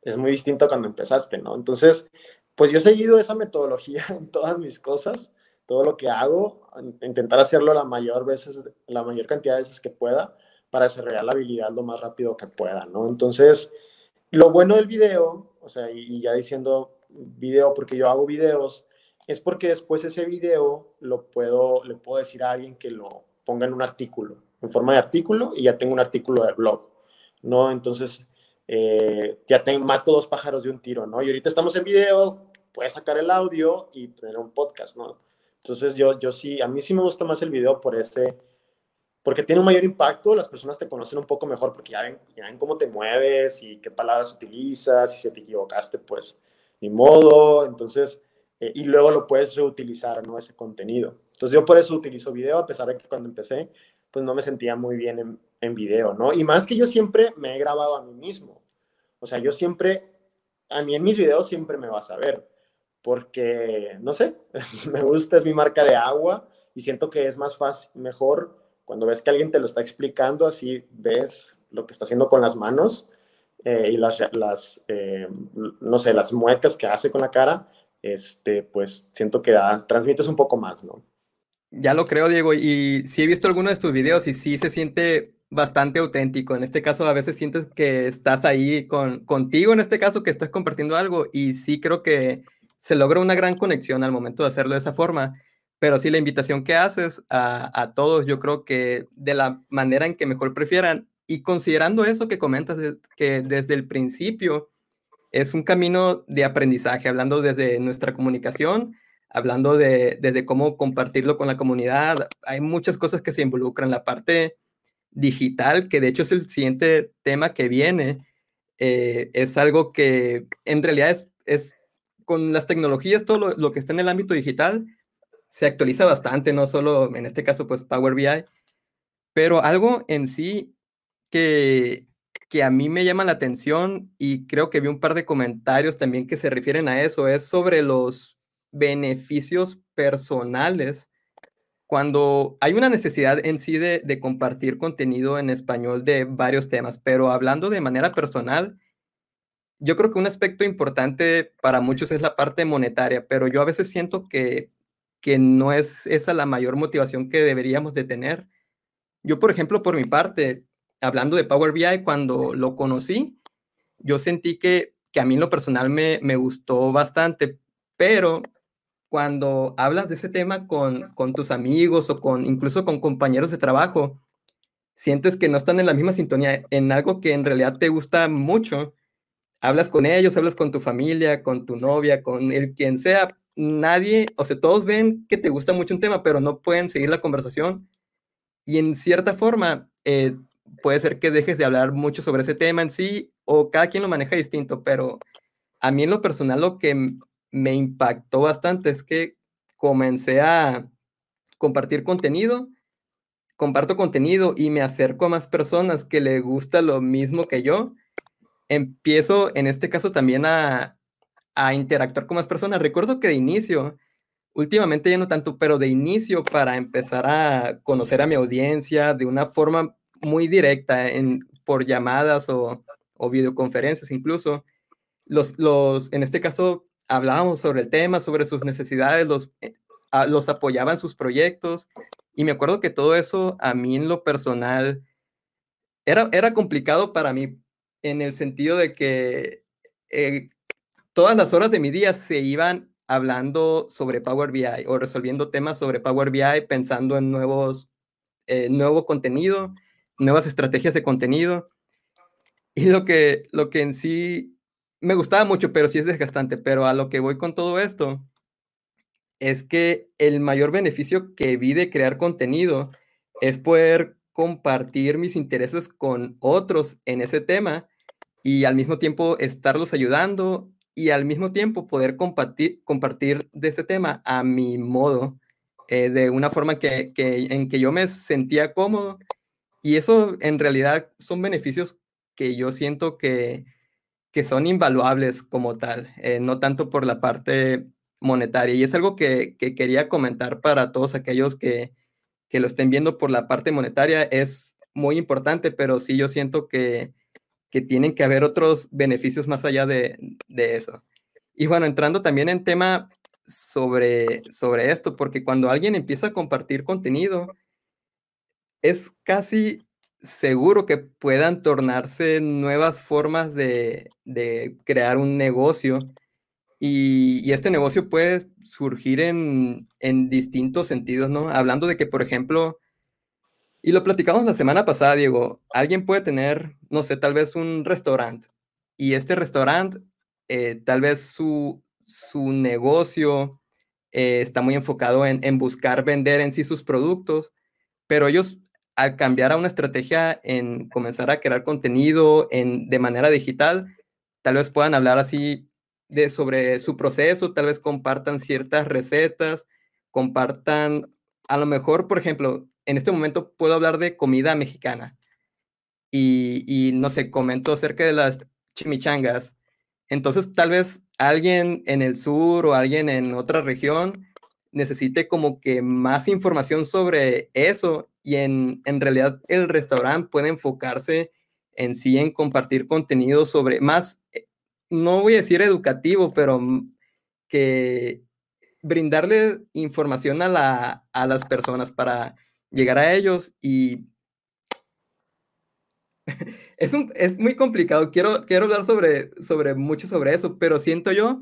es muy distinto cuando empezaste, ¿no? Entonces, pues yo he seguido esa metodología *laughs* en todas mis cosas, todo lo que hago, intentar hacerlo la mayor veces, la mayor cantidad de veces que pueda para desarrollar la habilidad lo más rápido que pueda, ¿no? Entonces, lo bueno del video, o sea, y, ya diciendo video porque yo hago videos, es porque después ese video lo puedo, le puedo decir a alguien que lo ponga en un artículo, en forma de artículo, y ya tengo un artículo de blog, ¿no? Entonces, eh, ya tengo, mato dos pájaros de un tiro, ¿no? Y ahorita estamos en video, puedes sacar el audio y tener un podcast, ¿no? Entonces yo, yo sí, a mí sí me gusta más el video por ese, porque tiene un mayor impacto, las personas te conocen un poco mejor porque ya ven, ya ven cómo te mueves y qué palabras utilizas, si te equivocaste, pues ni modo, entonces, eh, y luego lo puedes reutilizar, ¿no? Ese contenido. Entonces yo por eso utilizo video, a pesar de que cuando empecé, pues no me sentía muy bien en, en video, ¿no? Y más que yo siempre me he grabado a mí mismo. O sea, yo siempre, a mí en mis videos siempre me vas a ver porque, no sé, *laughs* me gusta, es mi marca de agua y siento que es más fácil, mejor cuando ves que alguien te lo está explicando, así ves lo que está haciendo con las manos eh, y las, las eh, no sé, las muecas que hace con la cara, este, pues siento que da, transmites un poco más, ¿no? Ya lo creo, Diego, y sí he visto algunos de tus videos y sí se siente bastante auténtico. En este caso, a veces sientes que estás ahí con, contigo, en este caso, que estás compartiendo algo, y sí creo que se logra una gran conexión al momento de hacerlo de esa forma. Pero sí, la invitación que haces a, todos, yo creo que de la manera en que mejor prefieran, y considerando eso que comentas, que desde el principio es un camino de aprendizaje, hablando desde nuestra comunicación, hablando de, desde cómo compartirlo con la comunidad, hay muchas cosas que se involucran. La parte digital, que de hecho es el siguiente tema que viene, eh, es algo que en realidad es, es con las tecnologías, todo lo, que está en el ámbito digital se actualiza bastante, no solo en este caso, pues Power BI, pero algo en sí que, que a mí me llama la atención y creo que vi un par de comentarios también que se refieren a eso, es sobre los beneficios personales cuando hay una necesidad en sí de, compartir contenido en español de varios temas, pero hablando de manera personal, yo creo que un aspecto importante para muchos es la parte monetaria, pero yo a veces siento que, que no es esa la mayor motivación que deberíamos de tener. Yo, por ejemplo, por mi parte, hablando de Power BI, cuando lo conocí, yo sentí que, que a mí lo personal me, me gustó bastante, pero cuando hablas de ese tema con, con tus amigos o con incluso con compañeros de trabajo, sientes que no están en la misma sintonía en algo que en realidad te gusta mucho hablas con ellos, hablas con tu familia, con tu novia, con el quien sea, nadie, o sea, todos ven que te gusta mucho un tema, pero no pueden seguir la conversación. Y en cierta forma, eh, puede ser que dejes de hablar mucho sobre ese tema en sí, o cada quien lo maneja distinto, pero a mí en lo personal lo que me impactó bastante es que comencé a compartir contenido, comparto contenido y me acerco a más personas que le gusta lo mismo que yo empiezo en este caso también a, a interactuar con más personas. Recuerdo que de inicio, últimamente ya no tanto, pero de inicio para empezar a conocer a mi audiencia de una forma muy directa en, por llamadas o, o videoconferencias incluso, los, los, en este caso hablábamos sobre el tema, sobre sus necesidades, los, eh, los apoyaba en sus proyectos y me acuerdo que todo eso a mí en lo personal era, era complicado para mí en el sentido de que eh, todas las horas de mi día se iban hablando sobre Power BI o resolviendo temas sobre Power BI, pensando en nuevos, eh, nuevo contenido, nuevas estrategias de contenido. Y lo que, lo que en sí me gustaba mucho, pero sí es desgastante, pero a lo que voy con todo esto es que el mayor beneficio que vi de crear contenido es poder compartir mis intereses con otros en ese tema y al mismo tiempo estarlos ayudando y al mismo tiempo poder compartir, compartir de ese tema a mi modo, eh, de una forma que, que, en que yo me sentía cómodo. Y eso en realidad son beneficios que yo siento que, que son invaluables como tal, eh, no tanto por la parte monetaria. Y es algo que, que quería comentar para todos aquellos que, que, lo estén viendo por la parte monetaria. Es muy importante, pero sí yo siento que, que tienen que haber otros beneficios más allá de, de, eso. Y bueno, entrando también en tema sobre, sobre esto, porque cuando alguien empieza a compartir contenido, es casi seguro que puedan tornarse nuevas formas de, de crear un negocio y, este negocio puede surgir en, en, distintos sentidos, ¿no? Hablando de que, por ejemplo, y lo platicamos la semana pasada, Diego, alguien puede tener, no sé, tal vez un restaurante y este restaurante, eh, tal vez su, su negocio eh, está muy enfocado en, en buscar vender en sí sus productos, pero ellos al cambiar a una estrategia en comenzar a crear contenido en, de manera digital, tal vez puedan hablar así de, sobre su proceso, tal vez compartan ciertas recetas, compartan, a lo mejor, por ejemplo, en este momento puedo hablar de comida mexicana y, y no sé, comento acerca de las chimichangas. Entonces, tal vez alguien en el sur o alguien en otra región necesite como que más información sobre eso y en, en realidad el restaurante puede enfocarse en sí en compartir contenido sobre más, eh, no voy a decir educativo, pero que brindarle información a, la, a las personas para llegar a ellos y *laughs* es, un, es muy complicado. Quiero, quiero hablar sobre, sobre mucho sobre eso, pero siento yo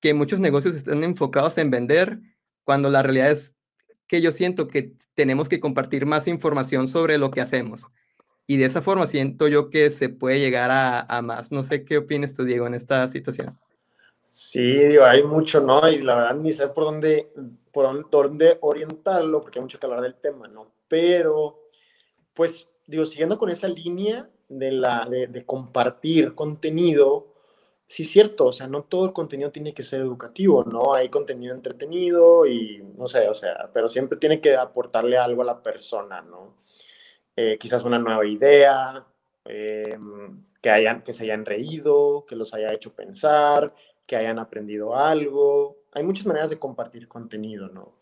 que muchos negocios están enfocados en vender cuando la realidad es que yo siento que tenemos que compartir más información sobre lo que hacemos. Y de esa forma siento yo que se puede llegar a, a más. No sé qué opinas tú, Diego, en esta situación. Sí, digo, hay mucho, ¿no? Y la verdad ni sé por dónde, por dónde orientarlo, porque hay mucho que hablar del tema, ¿no? Pero, pues, digo, siguiendo con esa línea de, la, de, de compartir contenido, sí cierto, o sea, no todo el contenido tiene que ser educativo, ¿no? Hay contenido entretenido y no sé, o sea, pero siempre tiene que aportarle algo a la persona, ¿no? Eh, quizás una nueva idea, eh, que, hayan, que se hayan reído, que los haya hecho pensar, que hayan aprendido algo. Hay muchas maneras de compartir contenido, ¿no?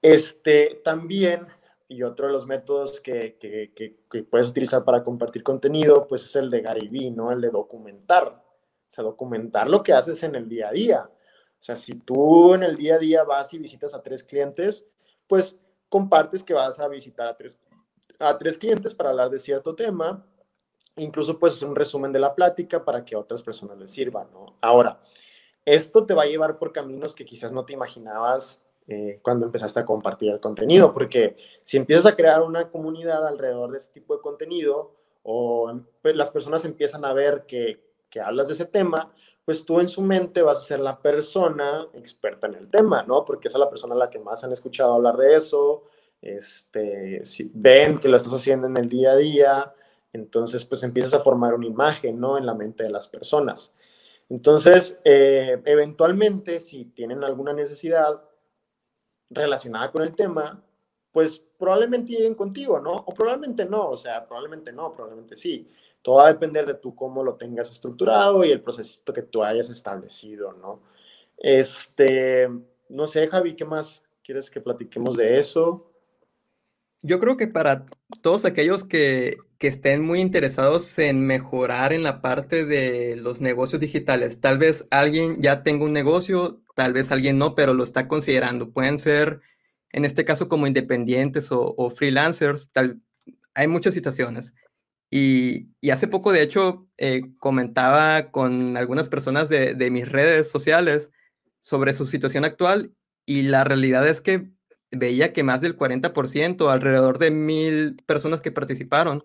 Este, también, y otro de los métodos que, que, que, que puedes utilizar para compartir contenido, pues es el de Gary Vee, ¿no? El de documentar. O sea, documentar lo que haces en el día a día. O sea, si tú en el día a día vas y visitas a tres clientes, pues compartes que vas a visitar a tres, a tres clientes para hablar de cierto tema. Incluso puedes hacer un resumen de la plática para que a otras personas les sirva, ¿no? Ahora, esto te va a llevar por caminos que quizás no te imaginabas eh, cuando empezaste a compartir el contenido, porque si empiezas a crear una comunidad alrededor de ese tipo de contenido, o pues, las personas empiezan a ver que que hablas de ese tema, pues tú en su mente vas a ser la persona experta en el tema, ¿no? Porque es la persona a la que más han escuchado hablar de eso, este, si ven que lo estás haciendo en el día a día, entonces pues empiezas a formar una imagen, ¿no? En la mente de las personas. Entonces, eh, eventualmente, si tienen alguna necesidad relacionada con el tema, pues probablemente lleguen contigo, ¿no? O probablemente no, o sea, probablemente no, probablemente sí. Todo va a depender de tú cómo lo tengas estructurado y el proceso que tú hayas establecido, ¿no? Este, no sé, Javi, ¿qué más quieres que platiquemos de eso? Yo creo que para todos aquellos que, que, estén muy interesados en mejorar en la parte de los negocios digitales, tal vez alguien ya tenga un negocio, tal vez alguien no, pero lo está considerando. Pueden ser, en este caso, como independientes o, freelancers, hay muchas situaciones. Y, hace poco, de hecho, eh, comentaba con algunas personas de, mis redes sociales sobre su situación actual y la realidad es que veía que más del 40%, alrededor de mil personas que participaron,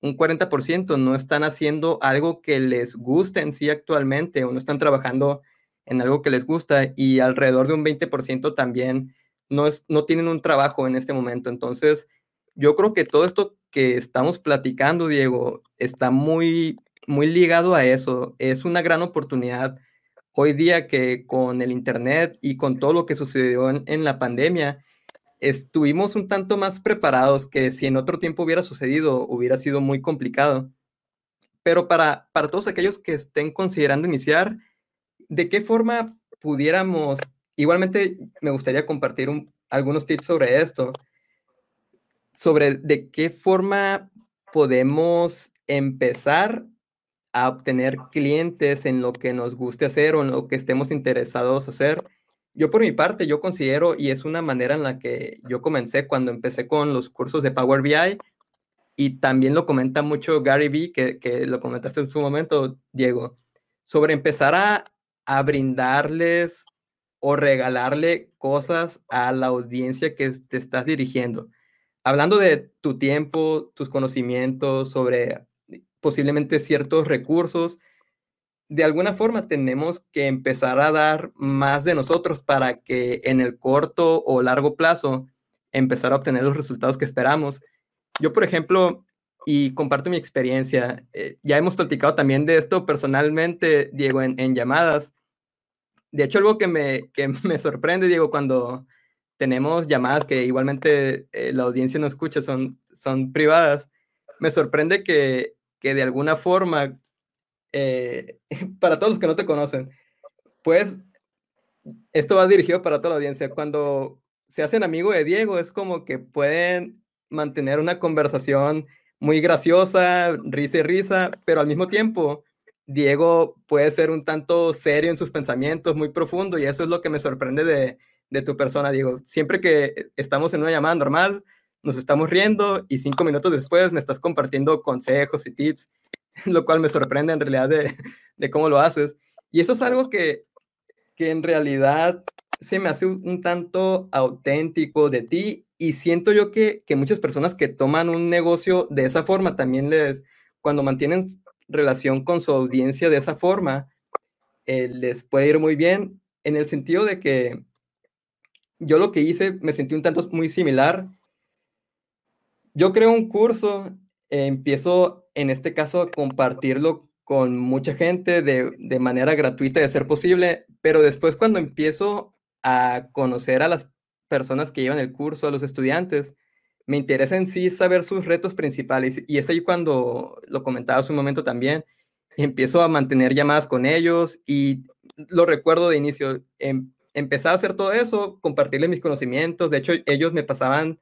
un 40% no están haciendo algo que les guste en sí actualmente o no están trabajando en algo que les gusta y alrededor de un 20% también no, es, no tienen un trabajo en este momento. Entonces, yo creo que todo esto que estamos platicando, Diego, está muy, muy ligado a eso. Es una gran oportunidad hoy día que con el Internet y con todo lo que sucedió en, la pandemia, estuvimos un tanto más preparados que si en otro tiempo hubiera sucedido, hubiera sido muy complicado. Pero para, para todos aquellos que estén considerando iniciar, ¿de qué forma pudiéramos, igualmente me gustaría compartir algunos tips sobre esto, sobre de qué forma podemos empezar a obtener clientes en lo que nos guste hacer o en lo que estemos interesados hacer. Yo por mi parte, yo considero, y es una manera en la que yo comencé cuando empecé con los cursos de Power BI, y también lo comenta mucho Gary Vee, que, que lo comentaste en su momento, Diego, sobre empezar a, a brindarles o regalarle cosas a la audiencia que te estás dirigiendo. Hablando de tu tiempo, tus conocimientos sobre posiblemente ciertos recursos, de alguna forma tenemos que empezar a dar más de nosotros para que en el corto o largo plazo empezar a obtener los resultados que esperamos. Yo, por ejemplo, y comparto mi experiencia, eh, ya hemos platicado también de esto personalmente, Diego, en, en llamadas. De hecho, algo que me, que *laughs* me sorprende, Diego, cuando tenemos llamadas que igualmente eh, la audiencia no escucha, son, son privadas, me sorprende que, que de alguna forma, eh, *laughs* para todos los que no te conocen, pues esto va dirigido para toda la audiencia. Cuando se hacen amigos de Diego, es como que pueden mantener una conversación muy graciosa, risa y risa, pero al mismo tiempo Diego puede ser un tanto serio en sus pensamientos, muy profundo, y eso es lo que me sorprende de, de tu persona, Diego. Siempre que estamos en una llamada normal, nos estamos riendo y cinco minutos después me estás compartiendo consejos y tips, *laughs* lo cual me sorprende en realidad de, de cómo lo haces. Y eso es algo que, que en realidad se me hace un, tanto auténtico de ti y siento yo que, que muchas personas que toman un negocio de esa forma también les, cuando mantienen relación con su audiencia de esa forma, eh, les puede ir muy bien en el sentido de que yo lo que hice me sentí un tanto muy similar. Yo creo un curso, eh, empiezo en este caso a compartirlo con mucha gente de, de manera gratuita de ser posible, pero después cuando empiezo a conocer a las personas que llevan el curso, a los estudiantes, me interesa en sí saber sus retos principales y es ahí cuando lo comentaba hace un momento también, empiezo a mantener llamadas con ellos y lo recuerdo de inicio, em, empecé a hacer todo eso, compartirles mis conocimientos, de hecho ellos me pasaban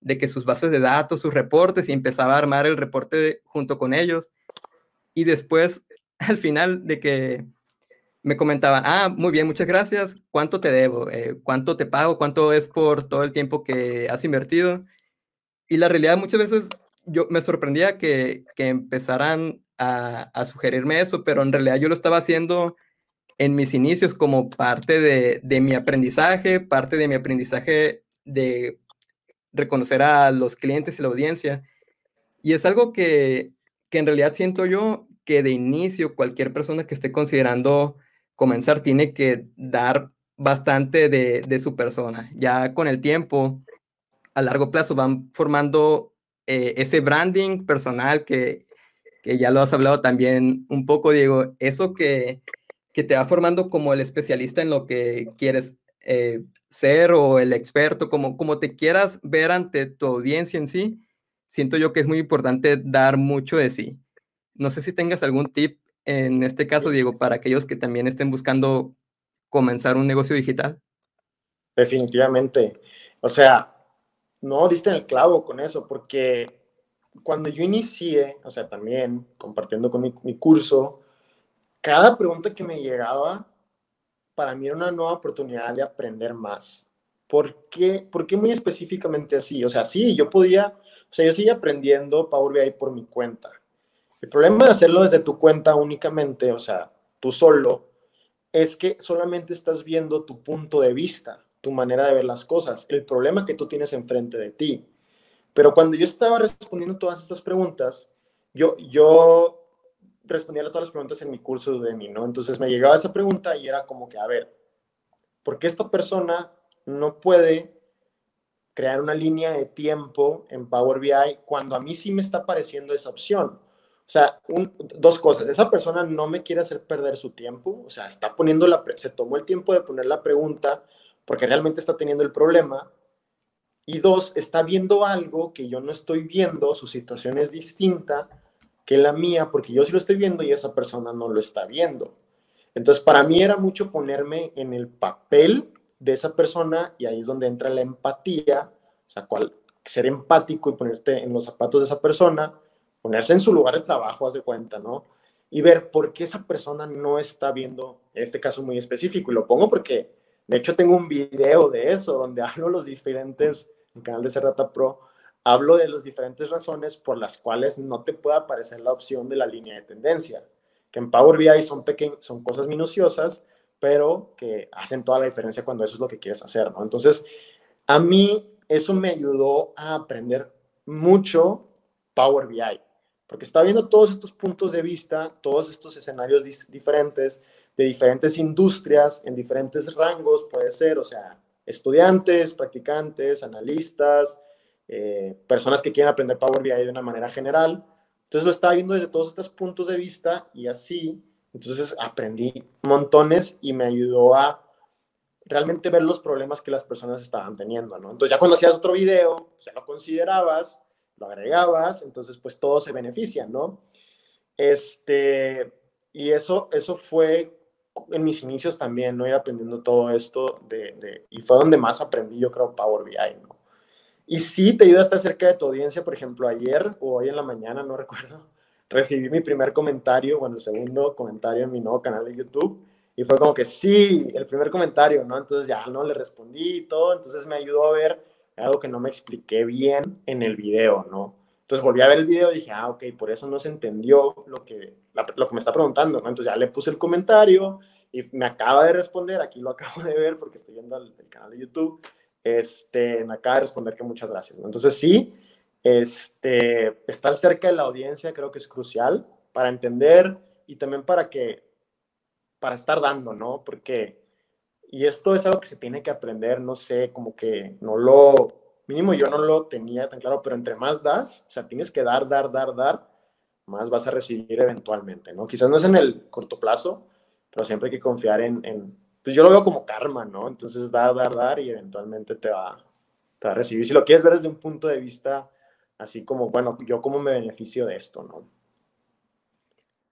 de que sus bases de datos, sus reportes y empezaba a armar el reporte junto con ellos y después *laughs* al final de que me comentaban, ah, muy bien, muchas gracias, ¿cuánto te debo? Eh, ¿Cuánto te pago? ¿Cuánto es por todo el tiempo que has invertido? y la realidad muchas veces yo me sorprendía que, que empezaran a, a, sugerirme eso, pero en realidad yo lo estaba haciendo en mis inicios como parte de, de, mi aprendizaje, parte de mi aprendizaje de reconocer a los clientes y la audiencia. Y es algo que, que en realidad siento yo que de inicio cualquier persona que esté considerando comenzar tiene que dar bastante de, de su persona. Ya con el tiempo, a largo plazo van formando eh, ese branding personal que, que, ya lo has hablado también un poco, Diego, eso que, que te va formando como el especialista en lo que quieres eh, ser o el experto, como, como te quieras ver ante tu audiencia en sí, siento yo que es muy importante dar mucho de sí. No sé si tengas algún tip en este caso, Diego, para aquellos que también estén buscando comenzar un negocio digital. Definitivamente. O sea, no, diste en el clavo con eso, porque cuando yo inicié, o sea, también compartiendo con mi, curso, cada pregunta que me llegaba, para mí era una nueva oportunidad de aprender más. ¿Por qué, ¿Por qué muy específicamente así? O sea, sí, yo podía, o sea, yo seguía aprendiendo Power BI por mi cuenta. El problema de hacerlo desde tu cuenta únicamente, o sea, tú solo, es que solamente estás viendo tu punto de vista tu manera de ver las cosas, el problema que tú tienes enfrente de ti. Pero cuando yo estaba respondiendo todas estas preguntas, yo, yo respondía a todas las preguntas en mi curso de mí, ¿no? Entonces me llegaba esa pregunta y era como que, a ver, ¿por qué esta persona no puede crear una línea de tiempo en Power BI cuando a mí sí me está apareciendo esa opción? O sea, dos cosas. Esa persona no me quiere hacer perder su tiempo, o sea, está poniendo la, se tomó el tiempo de poner la pregunta porque realmente está teniendo el problema. Y dos, está viendo algo que yo no estoy viendo, su situación es distinta que la mía, porque yo sí lo estoy viendo y esa persona no lo está viendo. Entonces, para mí era mucho ponerme en el papel de esa persona y ahí es donde entra la empatía, o sea, cual, ser empático y ponerte en los zapatos de esa persona, ponerse en su lugar de trabajo, haz de cuenta, ¿no? Y ver por qué esa persona no está viendo este caso muy específico. Y lo pongo porque, de hecho, tengo un video de eso, donde *laughs* hablo los diferentes, en el canal de Serrata Pro, hablo de las diferentes razones por las cuales no te puede aparecer la opción de la línea de tendencia, que en Power BI son, son cosas minuciosas, pero que hacen toda la diferencia cuando eso es lo que quieres hacer, ¿no? Entonces, a mí eso me ayudó a aprender mucho Power BI, porque estaba viendo todos estos puntos de vista, todos estos escenarios diferentes, de diferentes industrias, en diferentes rangos, puede ser, o sea, estudiantes, practicantes, analistas, eh, personas que quieren aprender Power BI de una manera general. Entonces lo estaba viendo desde todos estos puntos de vista y así, entonces aprendí montones y me ayudó a realmente ver los problemas que las personas estaban teniendo, ¿no? Entonces ya cuando hacías otro video, ya lo considerabas, lo agregabas, entonces pues todo se beneficia, ¿no? Este, y eso, eso fue en mis inicios también, ¿no? Ir aprendiendo todo esto de, y fue donde más aprendí, yo creo, Power BI, ¿no? Y sí te ayuda a estar cerca de tu audiencia, por ejemplo, ayer o hoy en la mañana, no recuerdo, recibí mi primer comentario, bueno, el segundo comentario en mi nuevo canal de YouTube, y fue como que sí, el primer comentario, ¿no? Entonces ya no le respondí y todo, entonces me ayudó a ver algo que no me expliqué bien en el video, ¿no? Entonces volví a ver el video y dije, ah, ok, por eso no se entendió lo que, lo que me está preguntando, ¿no? Entonces ya le puse el comentario y me acaba de responder, aquí lo *laughs* acabo de ver porque estoy viendo el, el canal de YouTube, este, me acaba de responder que muchas gracias. Entonces sí, este, estar cerca de la audiencia creo que es crucial para entender y también para que, para estar dando, ¿no? Porque, y esto es algo que se tiene que aprender, no sé, como que no lo, mínimo yo no lo tenía tan claro, pero entre más das, o sea, tienes que dar, dar, dar, dar, más vas a recibir eventualmente, ¿no? Quizás no es en el corto plazo, pero siempre hay que confiar en, en pues yo lo veo como karma, ¿no? Entonces dar, dar, dar y eventualmente te va, te va a recibir. Si lo quieres ver desde un punto de vista así como, bueno, yo cómo me beneficio de esto, ¿no?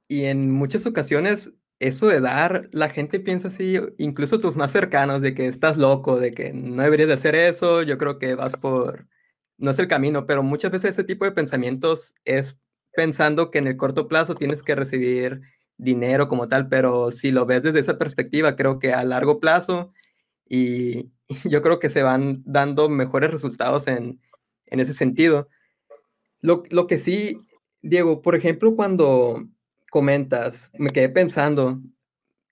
Y en muchas ocasiones eso de dar, la gente piensa así, incluso tus más cercanos, de que estás loco, de que no deberías de hacer eso, yo creo que vas por, no es el camino, pero muchas veces ese tipo de pensamientos es pensando que en el corto plazo tienes que recibir dinero como tal, pero si lo ves desde esa perspectiva, creo que a largo plazo *laughs* y, yo creo que se van dando mejores resultados en, en ese sentido. Lo, lo, que sí, Diego, por ejemplo, cuando comentas, me quedé pensando,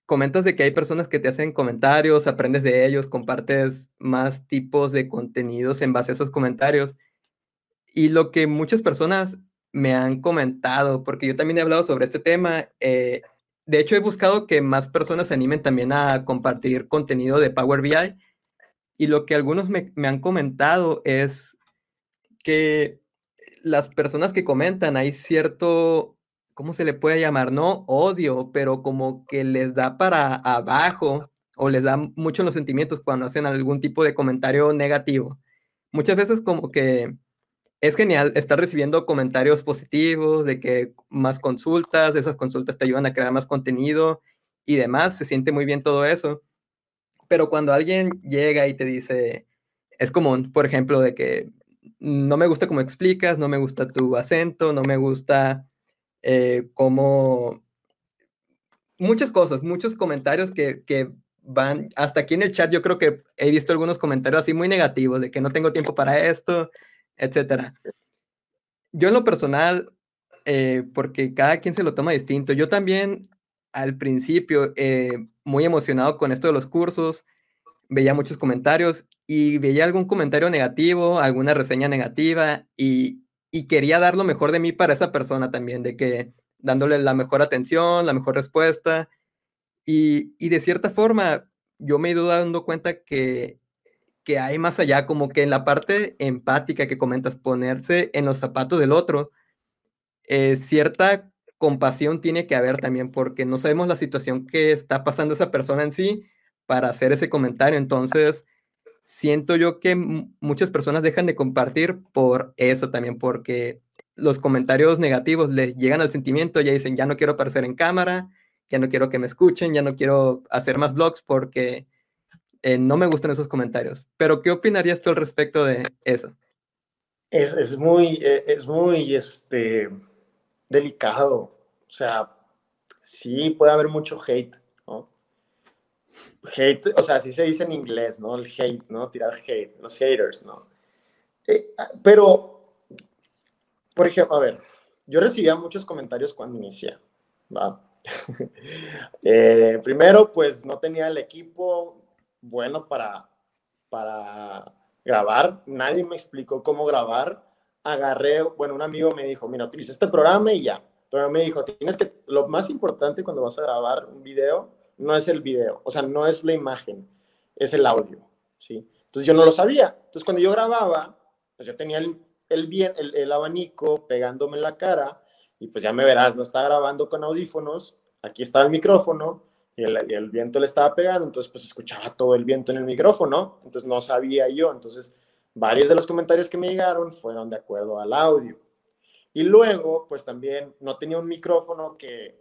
comentas de que hay personas que te hacen comentarios, aprendes de ellos, compartes más tipos de contenidos en base a esos comentarios. Y lo que muchas personas me han comentado, porque yo también he hablado sobre este tema. Eh, de hecho, he buscado que más personas se animen también a compartir contenido de Power BI. Y lo que algunos me, me han comentado es que las personas que comentan, hay cierto, ¿cómo se le puede llamar? No odio, pero como que les da para abajo o les da mucho los sentimientos cuando hacen algún tipo de comentario negativo. Muchas veces como que es genial estar recibiendo comentarios positivos, de que más consultas, esas consultas te ayudan a crear más contenido y demás, se siente muy bien todo eso. Pero cuando alguien llega y te dice, es común, por ejemplo, de que no me gusta cómo explicas, no me gusta tu acento, no me gusta eh, cómo... Muchas cosas, muchos comentarios que, que van, hasta aquí en el chat yo creo que he visto algunos comentarios así muy negativos, de que no tengo tiempo para esto, etcétera. Yo en lo personal, eh, porque cada quien se lo toma distinto, yo también al principio, eh, muy emocionado con esto de los cursos, veía muchos comentarios y veía algún comentario negativo, alguna reseña negativa y, quería dar lo mejor de mí para esa persona también, de que dándole la mejor atención, la mejor respuesta. Y, y de cierta forma, yo me he ido dando cuenta que que hay más allá, como que en la parte empática que comentas, ponerse en los zapatos del otro, eh, cierta compasión tiene que haber también, porque no sabemos la situación que está pasando esa persona en sí para hacer ese comentario. Entonces, siento yo que muchas personas dejan de compartir por eso también, porque los comentarios negativos les llegan al sentimiento, ya dicen, ya no quiero aparecer en cámara, ya no quiero que me escuchen, ya no quiero hacer más vlogs porque eh, no me gustan esos comentarios. Pero, ¿qué opinarías tú al respecto de eso? Es, es muy, e, es muy este, delicado. O sea, sí puede haber mucho hate, ¿no? Hate, o sea, así se dice en inglés, ¿no? El hate, ¿no? Tirar hate, los haters, ¿no? Eh, ah, pero, por ejemplo, a ver, yo recibía muchos comentarios cuando inicié. *laughs* Eh, primero, pues no tenía el equipo bueno para, para grabar, nadie me explicó cómo grabar, agarré, bueno, un amigo me dijo, mira, utiliza este programa y ya, pero me dijo, tienes que, lo más importante cuando vas a grabar un video no es el video, o sea, no es la imagen, es el audio, ¿sí? Entonces yo no lo sabía, entonces cuando yo grababa, pues yo tenía el, el, bien, el, abanico pegándome la cara y pues ya me verás, no está grabando con audífonos, aquí está el micrófono, y el, viento le estaba pegando, entonces pues escuchaba todo el viento en el micrófono, entonces no sabía yo, entonces varios de los comentarios que me llegaron fueron de acuerdo al audio. Y luego, pues también no tenía un micrófono que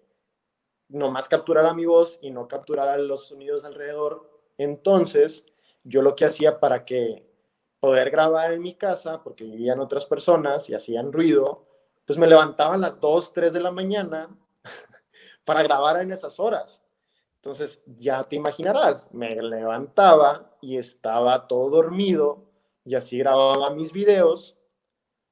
nomás capturara mi voz y no capturara los sonidos alrededor. Entonces, yo lo que hacía para que poder grabar en mi casa, porque vivían otras personas y hacían ruido, pues me levantaba a las 2, 3 de la mañana *laughs* para grabar en esas horas. Entonces, ya te imaginarás, me levantaba y estaba todo dormido y así grababa mis videos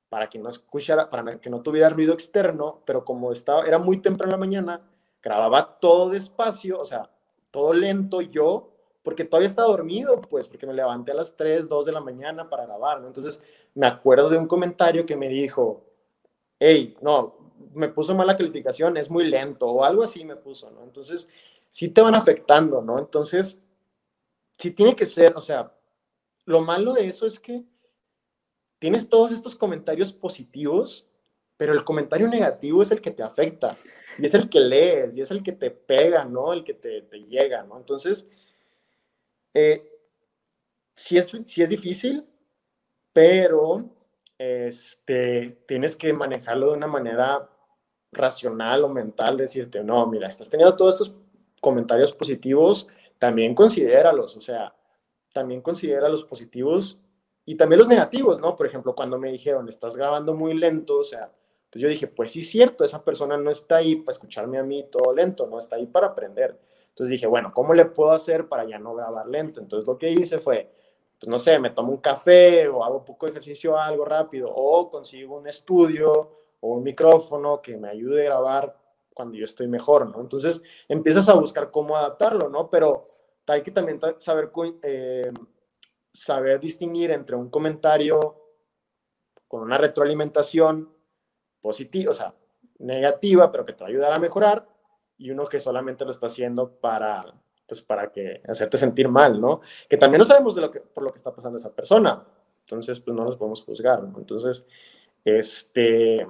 para que no escuchara, para que no tuviera ruido externo, pero como estaba, era muy temprano en la mañana, grababa todo despacio, o sea, todo lento yo, porque todavía estaba dormido, pues, porque me levanté a las 3, 2 de la mañana para grabar, ¿no? Entonces, me acuerdo de un comentario que me dijo, hey, no, me puso mala calificación, es muy lento, o algo así me puso, ¿no? Entonces, sí te van afectando, ¿no? Entonces, sí tiene que ser, o sea, lo malo de eso es que tienes todos estos comentarios positivos, pero el comentario negativo es el que te afecta, y es el que lees, y es el que te pega, ¿no? El que te, llega, ¿no? Entonces, eh, sí, es, sí es difícil, pero este, tienes que manejarlo de una manera racional o mental, decirte, no, mira, estás teniendo todos estos comentarios positivos, también considéralos, o sea, también considera los positivos y también los negativos, ¿no? Por ejemplo, cuando me dijeron, estás grabando muy lento, o sea, pues yo dije, pues sí, cierto, esa persona no está ahí para escucharme a mí todo lento, no está ahí para aprender. Entonces dije, bueno, ¿cómo le puedo hacer para ya no grabar lento? Entonces lo que hice fue, pues no sé, me tomo un café o hago poco de ejercicio, algo rápido, o consigo un estudio o un micrófono que me ayude a grabar cuando yo estoy mejor, ¿no? Entonces empiezas a buscar cómo adaptarlo, ¿no? Pero hay que también saber, eh, saber distinguir entre un comentario con una retroalimentación positiva, o sea, negativa, pero que te va a ayudar a mejorar, y uno que solamente lo está haciendo para, pues, para que hacerte sentir mal, ¿no? Que también no sabemos de lo que, por lo que está pasando esa persona, entonces, pues no nos podemos juzgar, ¿no? Entonces, este,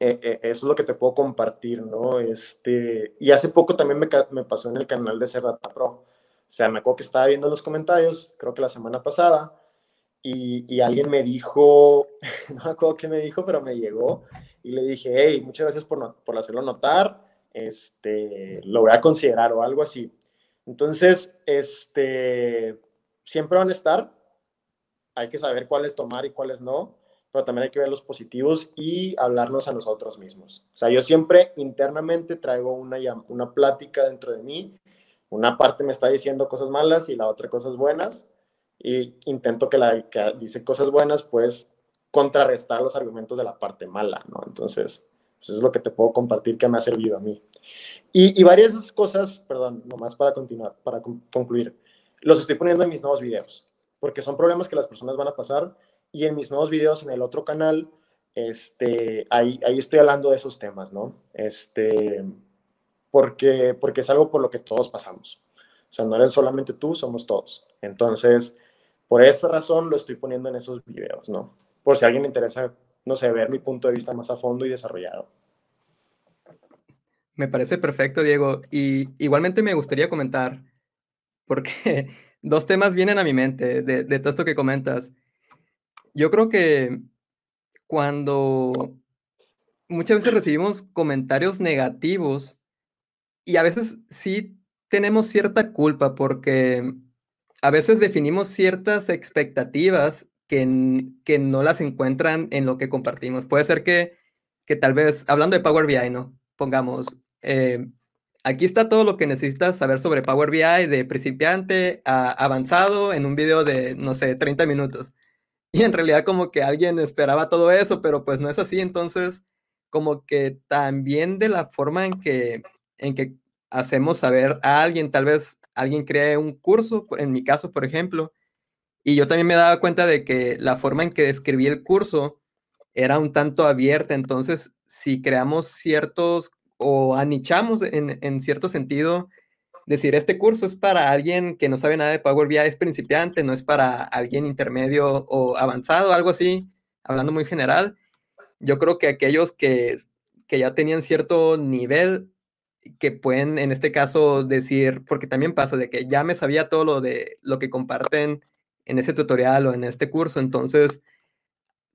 eh, eh, eso es lo que te puedo compartir, ¿no? Este, y hace poco también me, me pasó en el canal de Cerrata Pro. O sea, me acuerdo que estaba viendo los comentarios, creo que la semana pasada, y, y, alguien me dijo, *laughs* no me acuerdo qué me dijo, pero me llegó, y le dije, hey, muchas gracias por, por hacerlo notar, este, lo voy a considerar o algo así. Entonces, este, siempre van a estar, hay que saber cuáles tomar y cuáles no pero también hay que ver los positivos y hablarnos a nosotros mismos. O sea, yo siempre internamente traigo una, una plática dentro de mí, una parte me está diciendo cosas malas y la otra cosas buenas, y intento que la que dice cosas buenas, pues contrarrestar los argumentos de la parte mala, ¿no? Entonces, pues es lo que te puedo compartir que me ha servido a mí. Y, y varias cosas, perdón, nomás para continuar, para concluir, los estoy poniendo en mis nuevos videos, porque son problemas que las personas van a pasar y en mis nuevos videos en el otro canal, este, ahí, ahí estoy hablando de esos temas, ¿no? Este, porque, porque es algo por lo que todos pasamos. O sea, no eres solamente tú, somos todos. Entonces, por esa razón lo estoy poniendo en esos videos, ¿no? Por si a alguien le interesa, no sé, ver mi punto de vista más a fondo y desarrollado. Me parece perfecto, Diego. Y igualmente me gustaría comentar, porque *laughs* dos temas vienen a mi mente de, de todo esto que comentas. Yo creo que cuando muchas veces *clears throat* recibimos comentarios negativos y a veces sí tenemos cierta culpa porque a veces definimos ciertas expectativas que, que no las encuentran en lo que compartimos. Puede ser que, que tal vez, hablando de Power BI, ¿no? Pongamos, eh, aquí está todo lo que necesitas saber sobre Power BI de principiante a avanzado en un video de, no sé, 30 minutos. Y en realidad como que alguien esperaba todo eso, pero pues no es así. Entonces, como que también de la forma en que, en que hacemos saber a alguien, tal vez alguien cree un curso, en mi caso, por ejemplo, y yo también me daba cuenta de que la forma en que describí el curso era un tanto abierta, entonces si creamos ciertos o anichamos en, en cierto sentido, decir, este curso es para alguien que no sabe nada de Power BI, es principiante, no es para alguien intermedio o avanzado, algo así, hablando muy general. Yo creo que aquellos que, que ya tenían cierto nivel, que pueden en este caso decir, porque también pasa de que ya me sabía todo lo de lo que comparten en ese tutorial o en este curso, entonces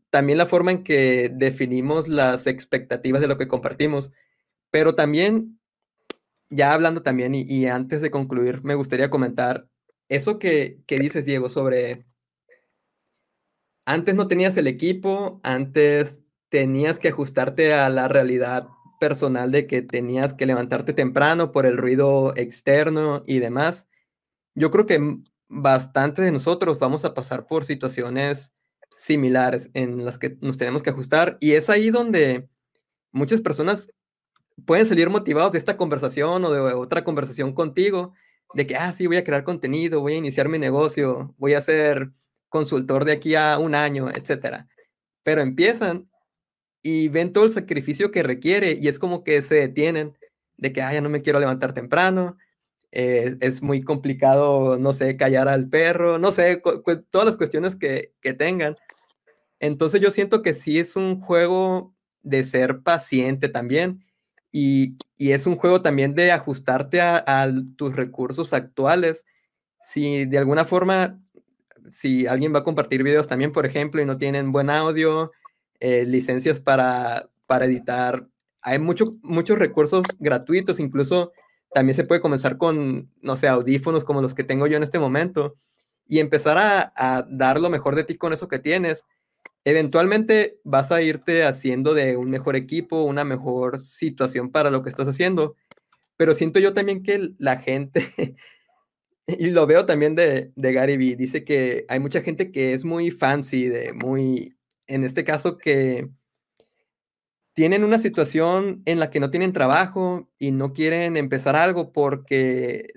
también la forma en que definimos las expectativas de lo que compartimos, pero también, ya hablando también y, antes de concluir, me gustaría comentar eso que, que dices, Diego, sobre antes no tenías el equipo, antes tenías que ajustarte a la realidad personal de que tenías que levantarte temprano por el ruido externo y demás. Yo creo que bastante de nosotros vamos a pasar por situaciones similares en las que nos tenemos que ajustar y es ahí donde muchas personas pueden salir motivados de esta conversación o de otra conversación contigo, de que, ah, sí, voy a crear contenido, voy a iniciar mi negocio, voy a ser consultor de aquí a un año, etcétera. Pero empiezan y ven todo el sacrificio que requiere y es como que se detienen de que, ah, ya no me quiero levantar temprano, eh, es muy complicado, no sé, callar al perro, no sé, todas las cuestiones que, que tengan. Entonces yo siento que sí es un juego de ser paciente también y, y es un juego también de ajustarte a, a, tus recursos actuales. Si de alguna forma, si alguien va a compartir videos también, por ejemplo, y no tienen buen audio, eh, licencias para, para editar, hay mucho, muchos recursos gratuitos, incluso también se puede comenzar con, no sé, audífonos como los que tengo yo en este momento y empezar a, dar lo mejor de ti con eso que tienes. Eventualmente vas a irte haciendo de un mejor equipo, una mejor situación para lo que estás haciendo. Pero siento yo también que la gente, *laughs* y lo veo también de, de Gary Vee, dice que hay mucha gente que es muy fancy, de muy, en este caso que tienen una situación en la que no tienen trabajo y no quieren empezar algo porque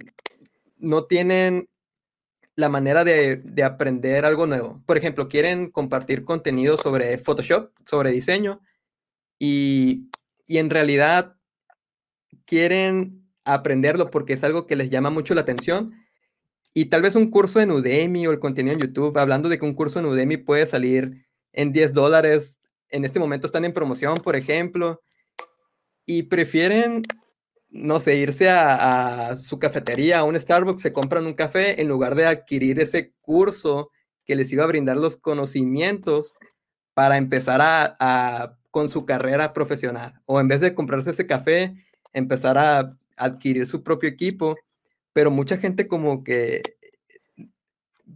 no tienen la manera de, aprender algo nuevo. Por ejemplo, quieren compartir contenido sobre Photoshop, sobre diseño, y, y en realidad quieren aprenderlo porque es algo que les llama mucho la atención. Y tal vez un curso en Udemy o el contenido en YouTube, hablando de que un curso en Udemy puede salir en 10 dólares, en este momento están en promoción, por ejemplo, y prefieren, no sé, irse a, su cafetería, a un Starbucks, se compran un café en lugar de adquirir ese curso que les iba a brindar los conocimientos para empezar a, con su carrera profesional. O en vez de comprarse ese café, empezar a adquirir su propio equipo. Pero mucha gente como que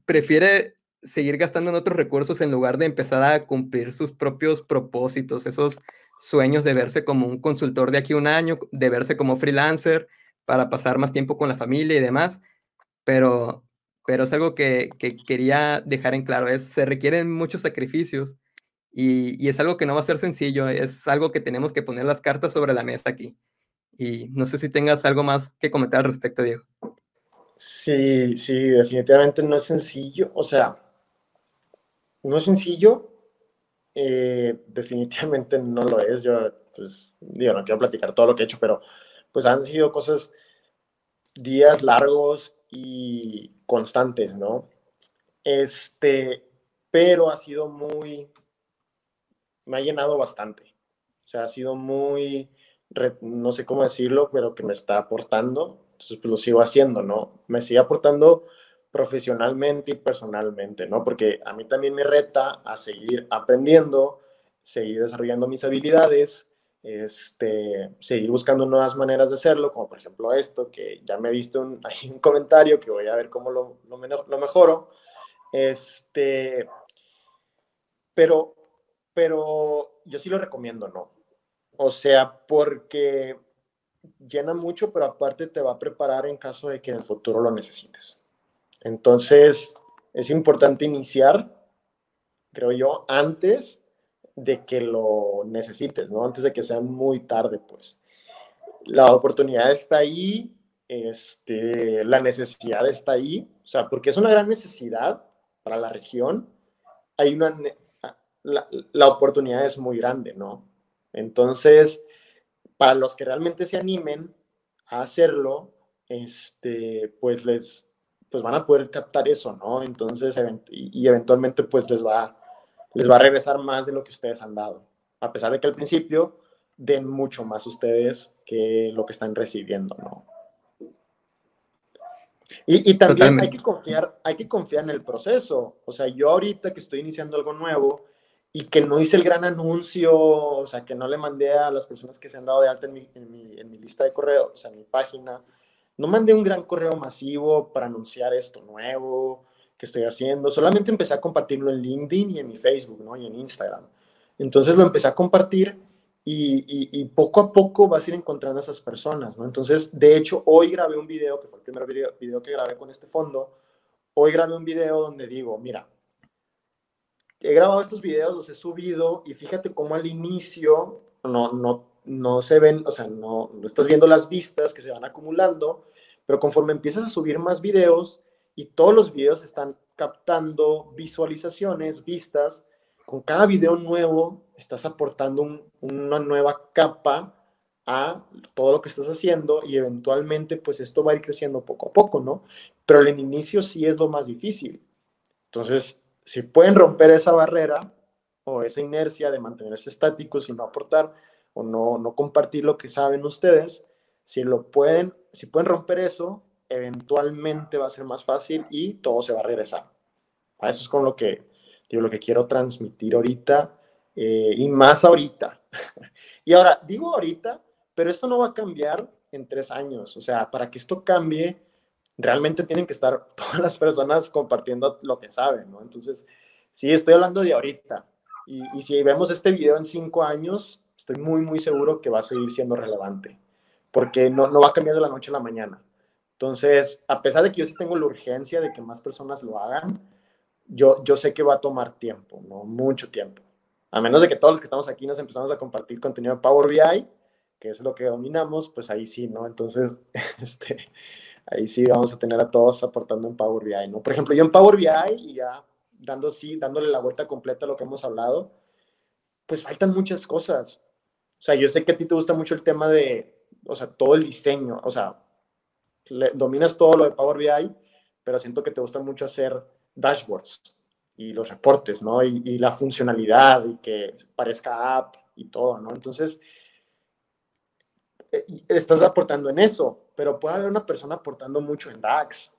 prefiere seguir gastando en otros recursos en lugar de empezar a cumplir sus propios propósitos, esos sueños de verse como un consultor de aquí un año, de verse como freelancer para pasar más tiempo con la familia y demás. Pero, pero es algo que, que quería dejar en claro, es, se requieren muchos sacrificios y, y, es algo que no va a ser sencillo, es algo que tenemos que poner las cartas sobre la mesa aquí. Y no sé si tengas algo más que comentar al respecto, Diego. Sí, sí, definitivamente no es sencillo. O sea, no es sencillo, eh, definitivamente no lo es. Yo, pues, digo, no quiero platicar todo lo que he hecho, pero pues han sido cosas, días largos y constantes, ¿no? Este, pero ha sido muy, me ha llenado bastante. O sea, ha sido muy, no sé cómo decirlo, pero que me está aportando. Entonces, pues lo sigo haciendo, ¿no? Me sigue aportando profesionalmente y personalmente, ¿no? Porque a mí también me reta a seguir aprendiendo, seguir desarrollando mis habilidades, este, seguir buscando nuevas maneras de hacerlo, como por ejemplo esto, que ya me diste un, *laughs* un comentario que voy a ver cómo lo, lo, lo mejoro. Este, pero, pero yo sí lo recomiendo, ¿no? O sea, porque llena mucho, pero aparte te va a preparar en caso de que en el futuro lo necesites. Entonces, es importante iniciar, creo yo, antes de que lo necesites, ¿no? Antes de que sea muy tarde, pues. La oportunidad está ahí, este, la necesidad está ahí, o sea, porque es una gran necesidad para la región, hay una, la, la oportunidad es muy grande, ¿no? Entonces, para los que realmente se animen a hacerlo, este, pues les, pues van a poder captar eso, ¿no? Entonces, y, eventualmente, pues les va, les va a regresar más de lo que ustedes han dado, a pesar de que al principio den mucho más ustedes que lo que están recibiendo, ¿no? Y, y también hay que confiar, hay que confiar en el proceso. O sea, yo ahorita que estoy iniciando algo nuevo, y que no hice el gran anuncio, o sea, que no le mandé a las personas que se han dado de alta en mi, en mi, en mi lista de correo, o sea, en mi página, no mandé un gran correo masivo para anunciar esto nuevo que estoy haciendo, solamente empecé a compartirlo en LinkedIn y en mi Facebook, ¿no? Y en Instagram. Entonces lo empecé a compartir y, y, poco a poco vas a ir encontrando a esas personas, ¿no? Entonces, de hecho, hoy grabé un video, que fue el primer video, video que grabé con este fondo, hoy grabé un video donde digo, mira, he grabado estos videos, los he subido y fíjate cómo al inicio no, no, no se ven, o sea, no, no estás viendo las vistas que se van acumulando, pero conforme empiezas a subir más videos y todos los videos están captando visualizaciones, vistas, con cada video nuevo estás aportando una nueva capa a todo lo que estás haciendo y eventualmente pues esto va a ir creciendo poco a poco, ¿no? Pero el inicio sí es lo más difícil. Entonces, si pueden romper esa barrera o esa inercia de mantenerse estáticos y no aportar o no, no compartir lo que saben ustedes, si lo pueden, si pueden romper eso, eventualmente va a ser más fácil y todo se va a regresar. A eso es con lo que, digo, lo que quiero transmitir ahorita eh, y más ahorita. *laughs* y ahora, digo ahorita, pero esto no va a cambiar en tres años. O sea, para que esto cambie, realmente tienen que estar *laughs* todas las personas compartiendo lo que saben, ¿no? Entonces, sí, estoy hablando de ahorita. Y, y, si vemos este video en cinco años, estoy muy, muy seguro que va a seguir siendo relevante, porque no, no va a cambiar de la noche a la mañana. Entonces, a pesar de que yo sí tengo la urgencia de que más personas lo hagan, yo, yo sé que va a tomar tiempo, ¿no? Mucho tiempo. A menos de que todos los que estamos aquí nos empezamos a compartir contenido de Power BI, que es lo que dominamos, pues ahí sí, ¿no? Entonces, *laughs* este, ahí sí vamos a tener a todos aportando en Power BI, ¿no? Por ejemplo, yo en Power BI y ya dando, sí, dándole la vuelta completa a lo que hemos hablado, pues faltan muchas cosas. O sea, yo sé que a ti te gusta mucho el tema de, o sea, todo el diseño, o sea, dominas todo lo de Power BI, pero siento que te gusta mucho hacer dashboards y los reportes, ¿no? Y, y la funcionalidad y que parezca app y todo, ¿no? Entonces, eh, estás aportando en eso, pero puede haber una persona aportando mucho en DAX.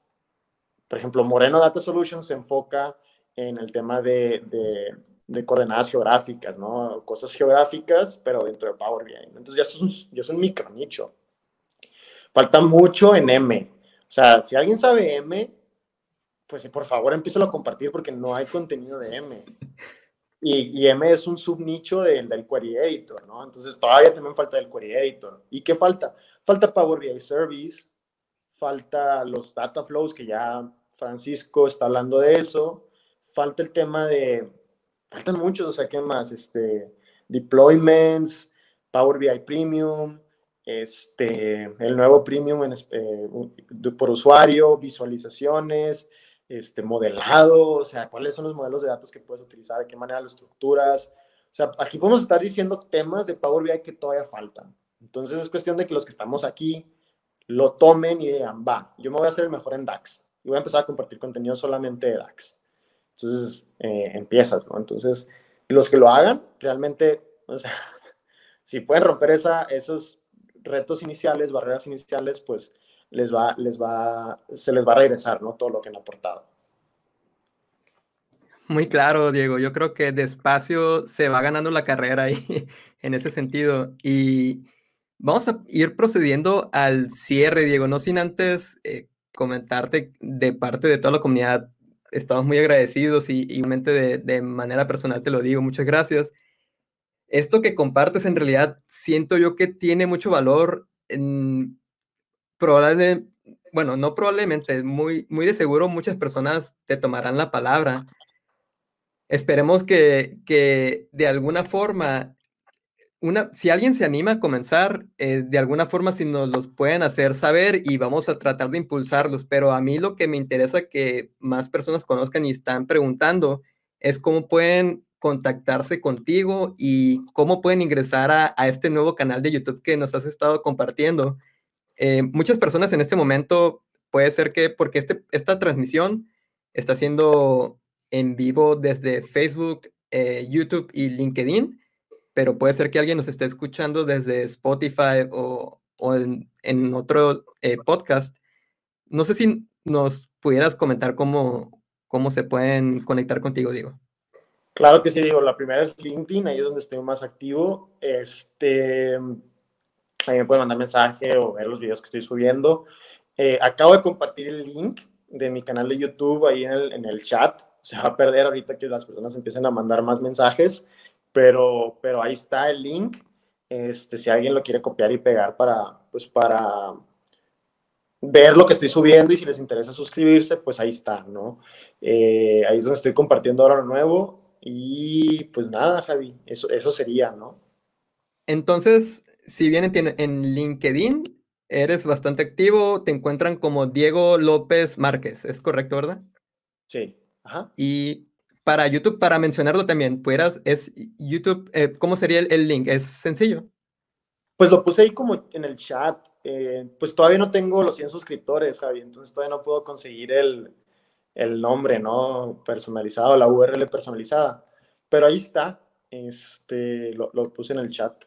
Por ejemplo, Moreno Data Solutions se enfoca en el tema de, de, coordenadas geográficas, ¿no? Cosas geográficas, pero dentro de Power BI. Entonces ya es un, ya es un micro nicho. Falta mucho en M. O sea, si alguien sabe M, pues por favor empieza a compartir porque no hay contenido de M. Y, M es un subnicho del, del Query Editor, ¿no? Entonces todavía también falta el Query Editor. ¿Y qué falta? Falta Power BI Service, falta los data flows, que ya Francisco está hablando de eso, falta el tema de, faltan muchos, o sea, ¿qué más? Este, deployments, Power BI Premium, este, el nuevo Premium eh, por usuario, visualizaciones, este, modelado, o sea, cuáles son los modelos de datos que puedes utilizar, de qué manera lo estructuras. O sea, aquí podemos estar diciendo temas de Power BI que todavía faltan. Entonces es cuestión de que los que estamos aquí lo tomen y digan, va, yo me voy a hacer el mejor en DAX y voy a empezar a compartir contenido solamente de DAX. Entonces eh, empiezas, ¿no? Entonces, los que lo hagan, realmente, o sea, *laughs* si pueden romper esa, esos retos iniciales, barreras iniciales, pues les va, les va, se les va a regresar, ¿no? Todo lo que han aportado. Muy claro, Diego. Yo creo que despacio se va ganando la carrera ahí *laughs* en ese sentido. Y vamos a ir procediendo al cierre, Diego, no sin antes eh, comentarte de parte de toda la comunidad. Estamos muy agradecidos y igualmente de, de manera personal te lo digo. Muchas gracias. Esto que compartes en realidad siento yo que tiene mucho valor. En, probablemente, bueno, no probablemente, muy, muy de seguro muchas personas te tomarán la palabra esperemos que, que de alguna forma, una, si alguien se anima a comenzar, eh, de alguna forma si nos los pueden hacer saber y vamos a tratar de impulsarlos, pero a mí lo que me interesa que más personas conozcan y están preguntando es cómo pueden contactarse contigo y cómo pueden ingresar a, a este nuevo canal de YouTube que nos has estado compartiendo. Eh, muchas personas en este momento puede ser que porque este, esta transmisión está siendo en vivo desde Facebook, eh, YouTube y LinkedIn, pero puede ser que alguien nos esté escuchando desde Spotify o, en, otro eh, podcast. No sé si nos pudieras comentar cómo, cómo se pueden conectar contigo, Diego. Claro que sí, digo, la primera es LinkedIn, ahí es donde estoy más activo. Este, ahí me pueden mandar mensaje o ver los videos que estoy subiendo. Eh, acabo de compartir el link de mi canal de YouTube ahí en el, en el chat se va a perder ahorita que las personas empiecen a mandar más mensajes, pero, pero ahí está el link. Este, si alguien lo quiere copiar y pegar para, pues para ver lo que estoy subiendo y si les interesa suscribirse, pues ahí está, ¿no? Eh, ahí es donde estoy compartiendo ahora lo nuevo y pues nada, Javi, eso, eso sería, ¿no? Entonces, si bien en LinkedIn eres bastante activo, te encuentran como Diego López Márquez, ¿es correcto, verdad? Sí. Y para YouTube, para mencionarlo también, pudieras, es YouTube, eh, ¿cómo sería el, link? ¿Es sencillo? Pues lo puse ahí como en el chat. Eh, pues todavía no tengo los 100 suscriptores, Javi, entonces todavía no puedo conseguir el, nombre, ¿no? Personalizado, la URL personalizada. Pero ahí está, este, lo, puse en el chat.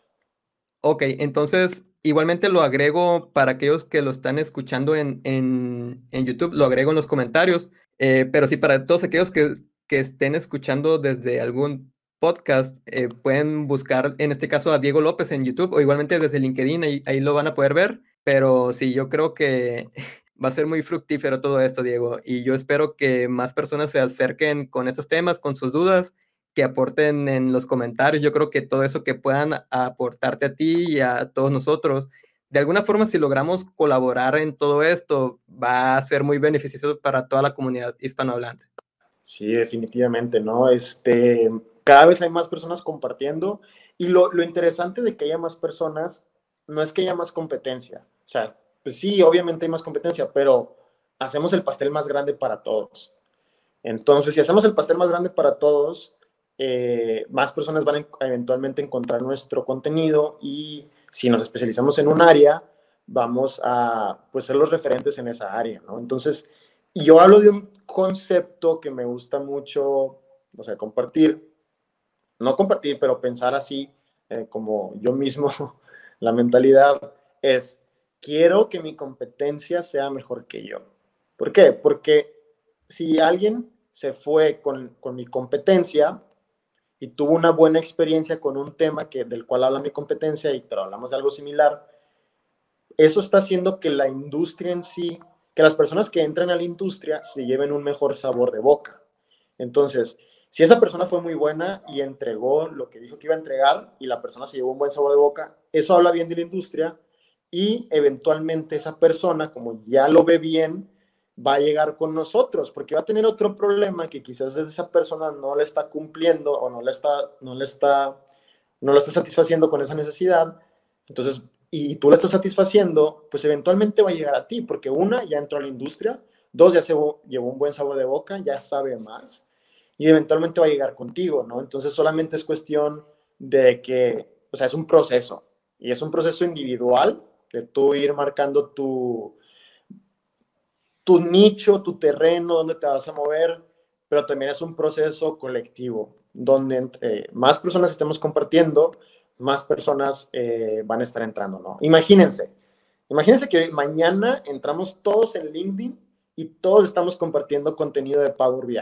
Ok, entonces igualmente lo agrego para aquellos que lo están escuchando en, en, en YouTube, lo agrego en los comentarios eh, pero sí, para todos aquellos que, que, estén escuchando desde algún podcast, eh, pueden buscar en este caso a Diego López en YouTube o igualmente desde LinkedIn, ahí, ahí lo van a poder ver. Pero sí, yo creo que *laughs* va a ser muy fructífero todo esto, Diego. Y yo espero que más personas se acerquen con estos temas, con sus dudas, que aporten en los comentarios. Yo creo que todo eso que puedan aportarte a ti y a todos nosotros de alguna forma, si logramos colaborar en todo esto, va a ser muy beneficioso para toda la comunidad hispanohablante. Sí, definitivamente, ¿no? Este, cada vez hay más personas compartiendo y lo, lo interesante de que haya más personas no es que haya más competencia. O sea, pues sí, obviamente hay más competencia, pero hacemos el pastel más grande para todos. Entonces, si hacemos el pastel más grande para todos, eh, más personas van a eventualmente encontrar nuestro contenido y si nos especializamos en un área, vamos a pues, ser los referentes en esa área, ¿no? Entonces, yo hablo de un concepto que me gusta mucho, o sea, compartir, no compartir, pero pensar así, eh, como yo mismo, *laughs* la mentalidad es, quiero que mi competencia sea mejor que yo. ¿Por qué? Porque si alguien se fue con, con mi competencia, y tuvo una buena experiencia con un tema que, del cual habla mi competencia, y pero hablamos de algo similar, eso está haciendo que la industria en sí, que las personas que entran a la industria se lleven un mejor sabor de boca. Entonces, si esa persona fue muy buena y entregó lo que dijo que iba a entregar y la persona se llevó un buen sabor de boca, eso habla bien de la industria y eventualmente esa persona, como ya lo ve bien, va a llegar con nosotros, porque va a tener otro problema que quizás esa persona no le está cumpliendo o no le está, no le está, no lo está satisfaciendo con esa necesidad. Entonces, y tú le estás satisfaciendo, pues eventualmente va a llegar a ti, porque una, ya entró a la industria, dos, ya se llevó un buen sabor de boca, ya sabe más, y eventualmente va a llegar contigo, ¿no? Entonces solamente es cuestión de que, o sea, es un proceso, y es un proceso individual de tú ir marcando tu, tu nicho, tu terreno, donde te vas a mover, pero también es un proceso colectivo, donde más personas estemos compartiendo, más personas eh, van a estar entrando, ¿no? Imagínense, Imagínense que mañana entramos todos en LinkedIn y todos estamos compartiendo contenido de Power BI.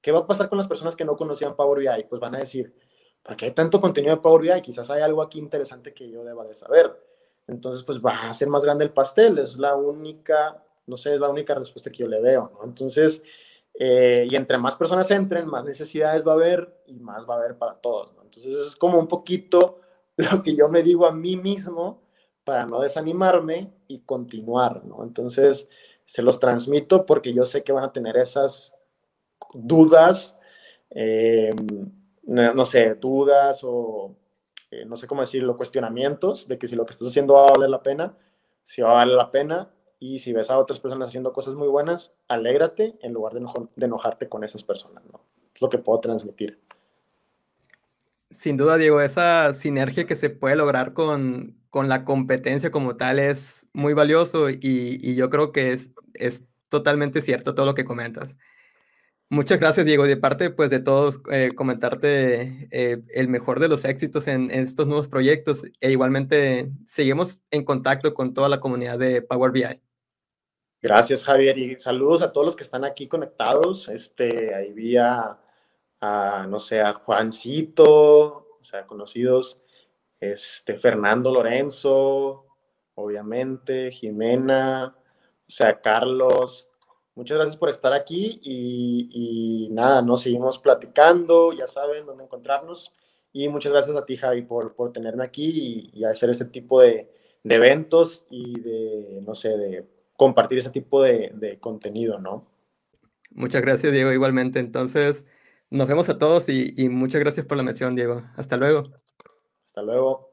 ¿Qué va a pasar con las personas que no conocían Power BI? Pues van a decir, ¿para qué hay tanto contenido de Power BI? Quizás hay algo aquí interesante que yo deba de saber. Entonces, pues va a ser más grande el pastel. Es la única, no sé, es la única respuesta que yo le veo, ¿no? Entonces, eh, y entre más personas entren, más necesidades va a haber y más va a haber para todos, ¿no? Entonces, es como un poquito *laughs* lo que yo me digo a mí mismo para no desanimarme y continuar, ¿no? Entonces, se los transmito porque yo sé que van a tener esas dudas, eh, no, sé, dudas o eh, no sé cómo decirlo, cuestionamientos de que si lo que estás haciendo va a valer la pena, si va a valer la pena y si ves a otras personas haciendo cosas muy buenas, alégrate en lugar de, de enojarte con esas personas, ¿no? Es lo que puedo transmitir. Sin duda, Diego, esa sinergia que se puede lograr con, con la competencia como tal es muy valioso y, y yo creo que es, es totalmente cierto todo lo que comentas. Muchas gracias, Diego. De parte pues, de todos, eh, comentarte eh, el mejor de los éxitos en, en, estos nuevos proyectos. E igualmente, seguimos en contacto con toda la comunidad de Power BI. Gracias, Javier. Y saludos a todos los que están aquí conectados. Este, ahí vi a, no sé, a Juancito, o sea, conocidos, este, Fernando Lorenzo, obviamente, Jimena, o sea, Carlos, Muchas gracias por estar aquí y, nada, nos seguimos platicando, ya saben dónde encontrarnos. Y muchas gracias a ti, Javi, por, por tenerme aquí y, hacer este tipo de, eventos y de, no sé, de compartir ese tipo de, de contenido, ¿no? Muchas gracias, Diego, igualmente. Entonces, nos vemos a todos y, y muchas gracias por la mención, Diego. Hasta luego. Hasta luego.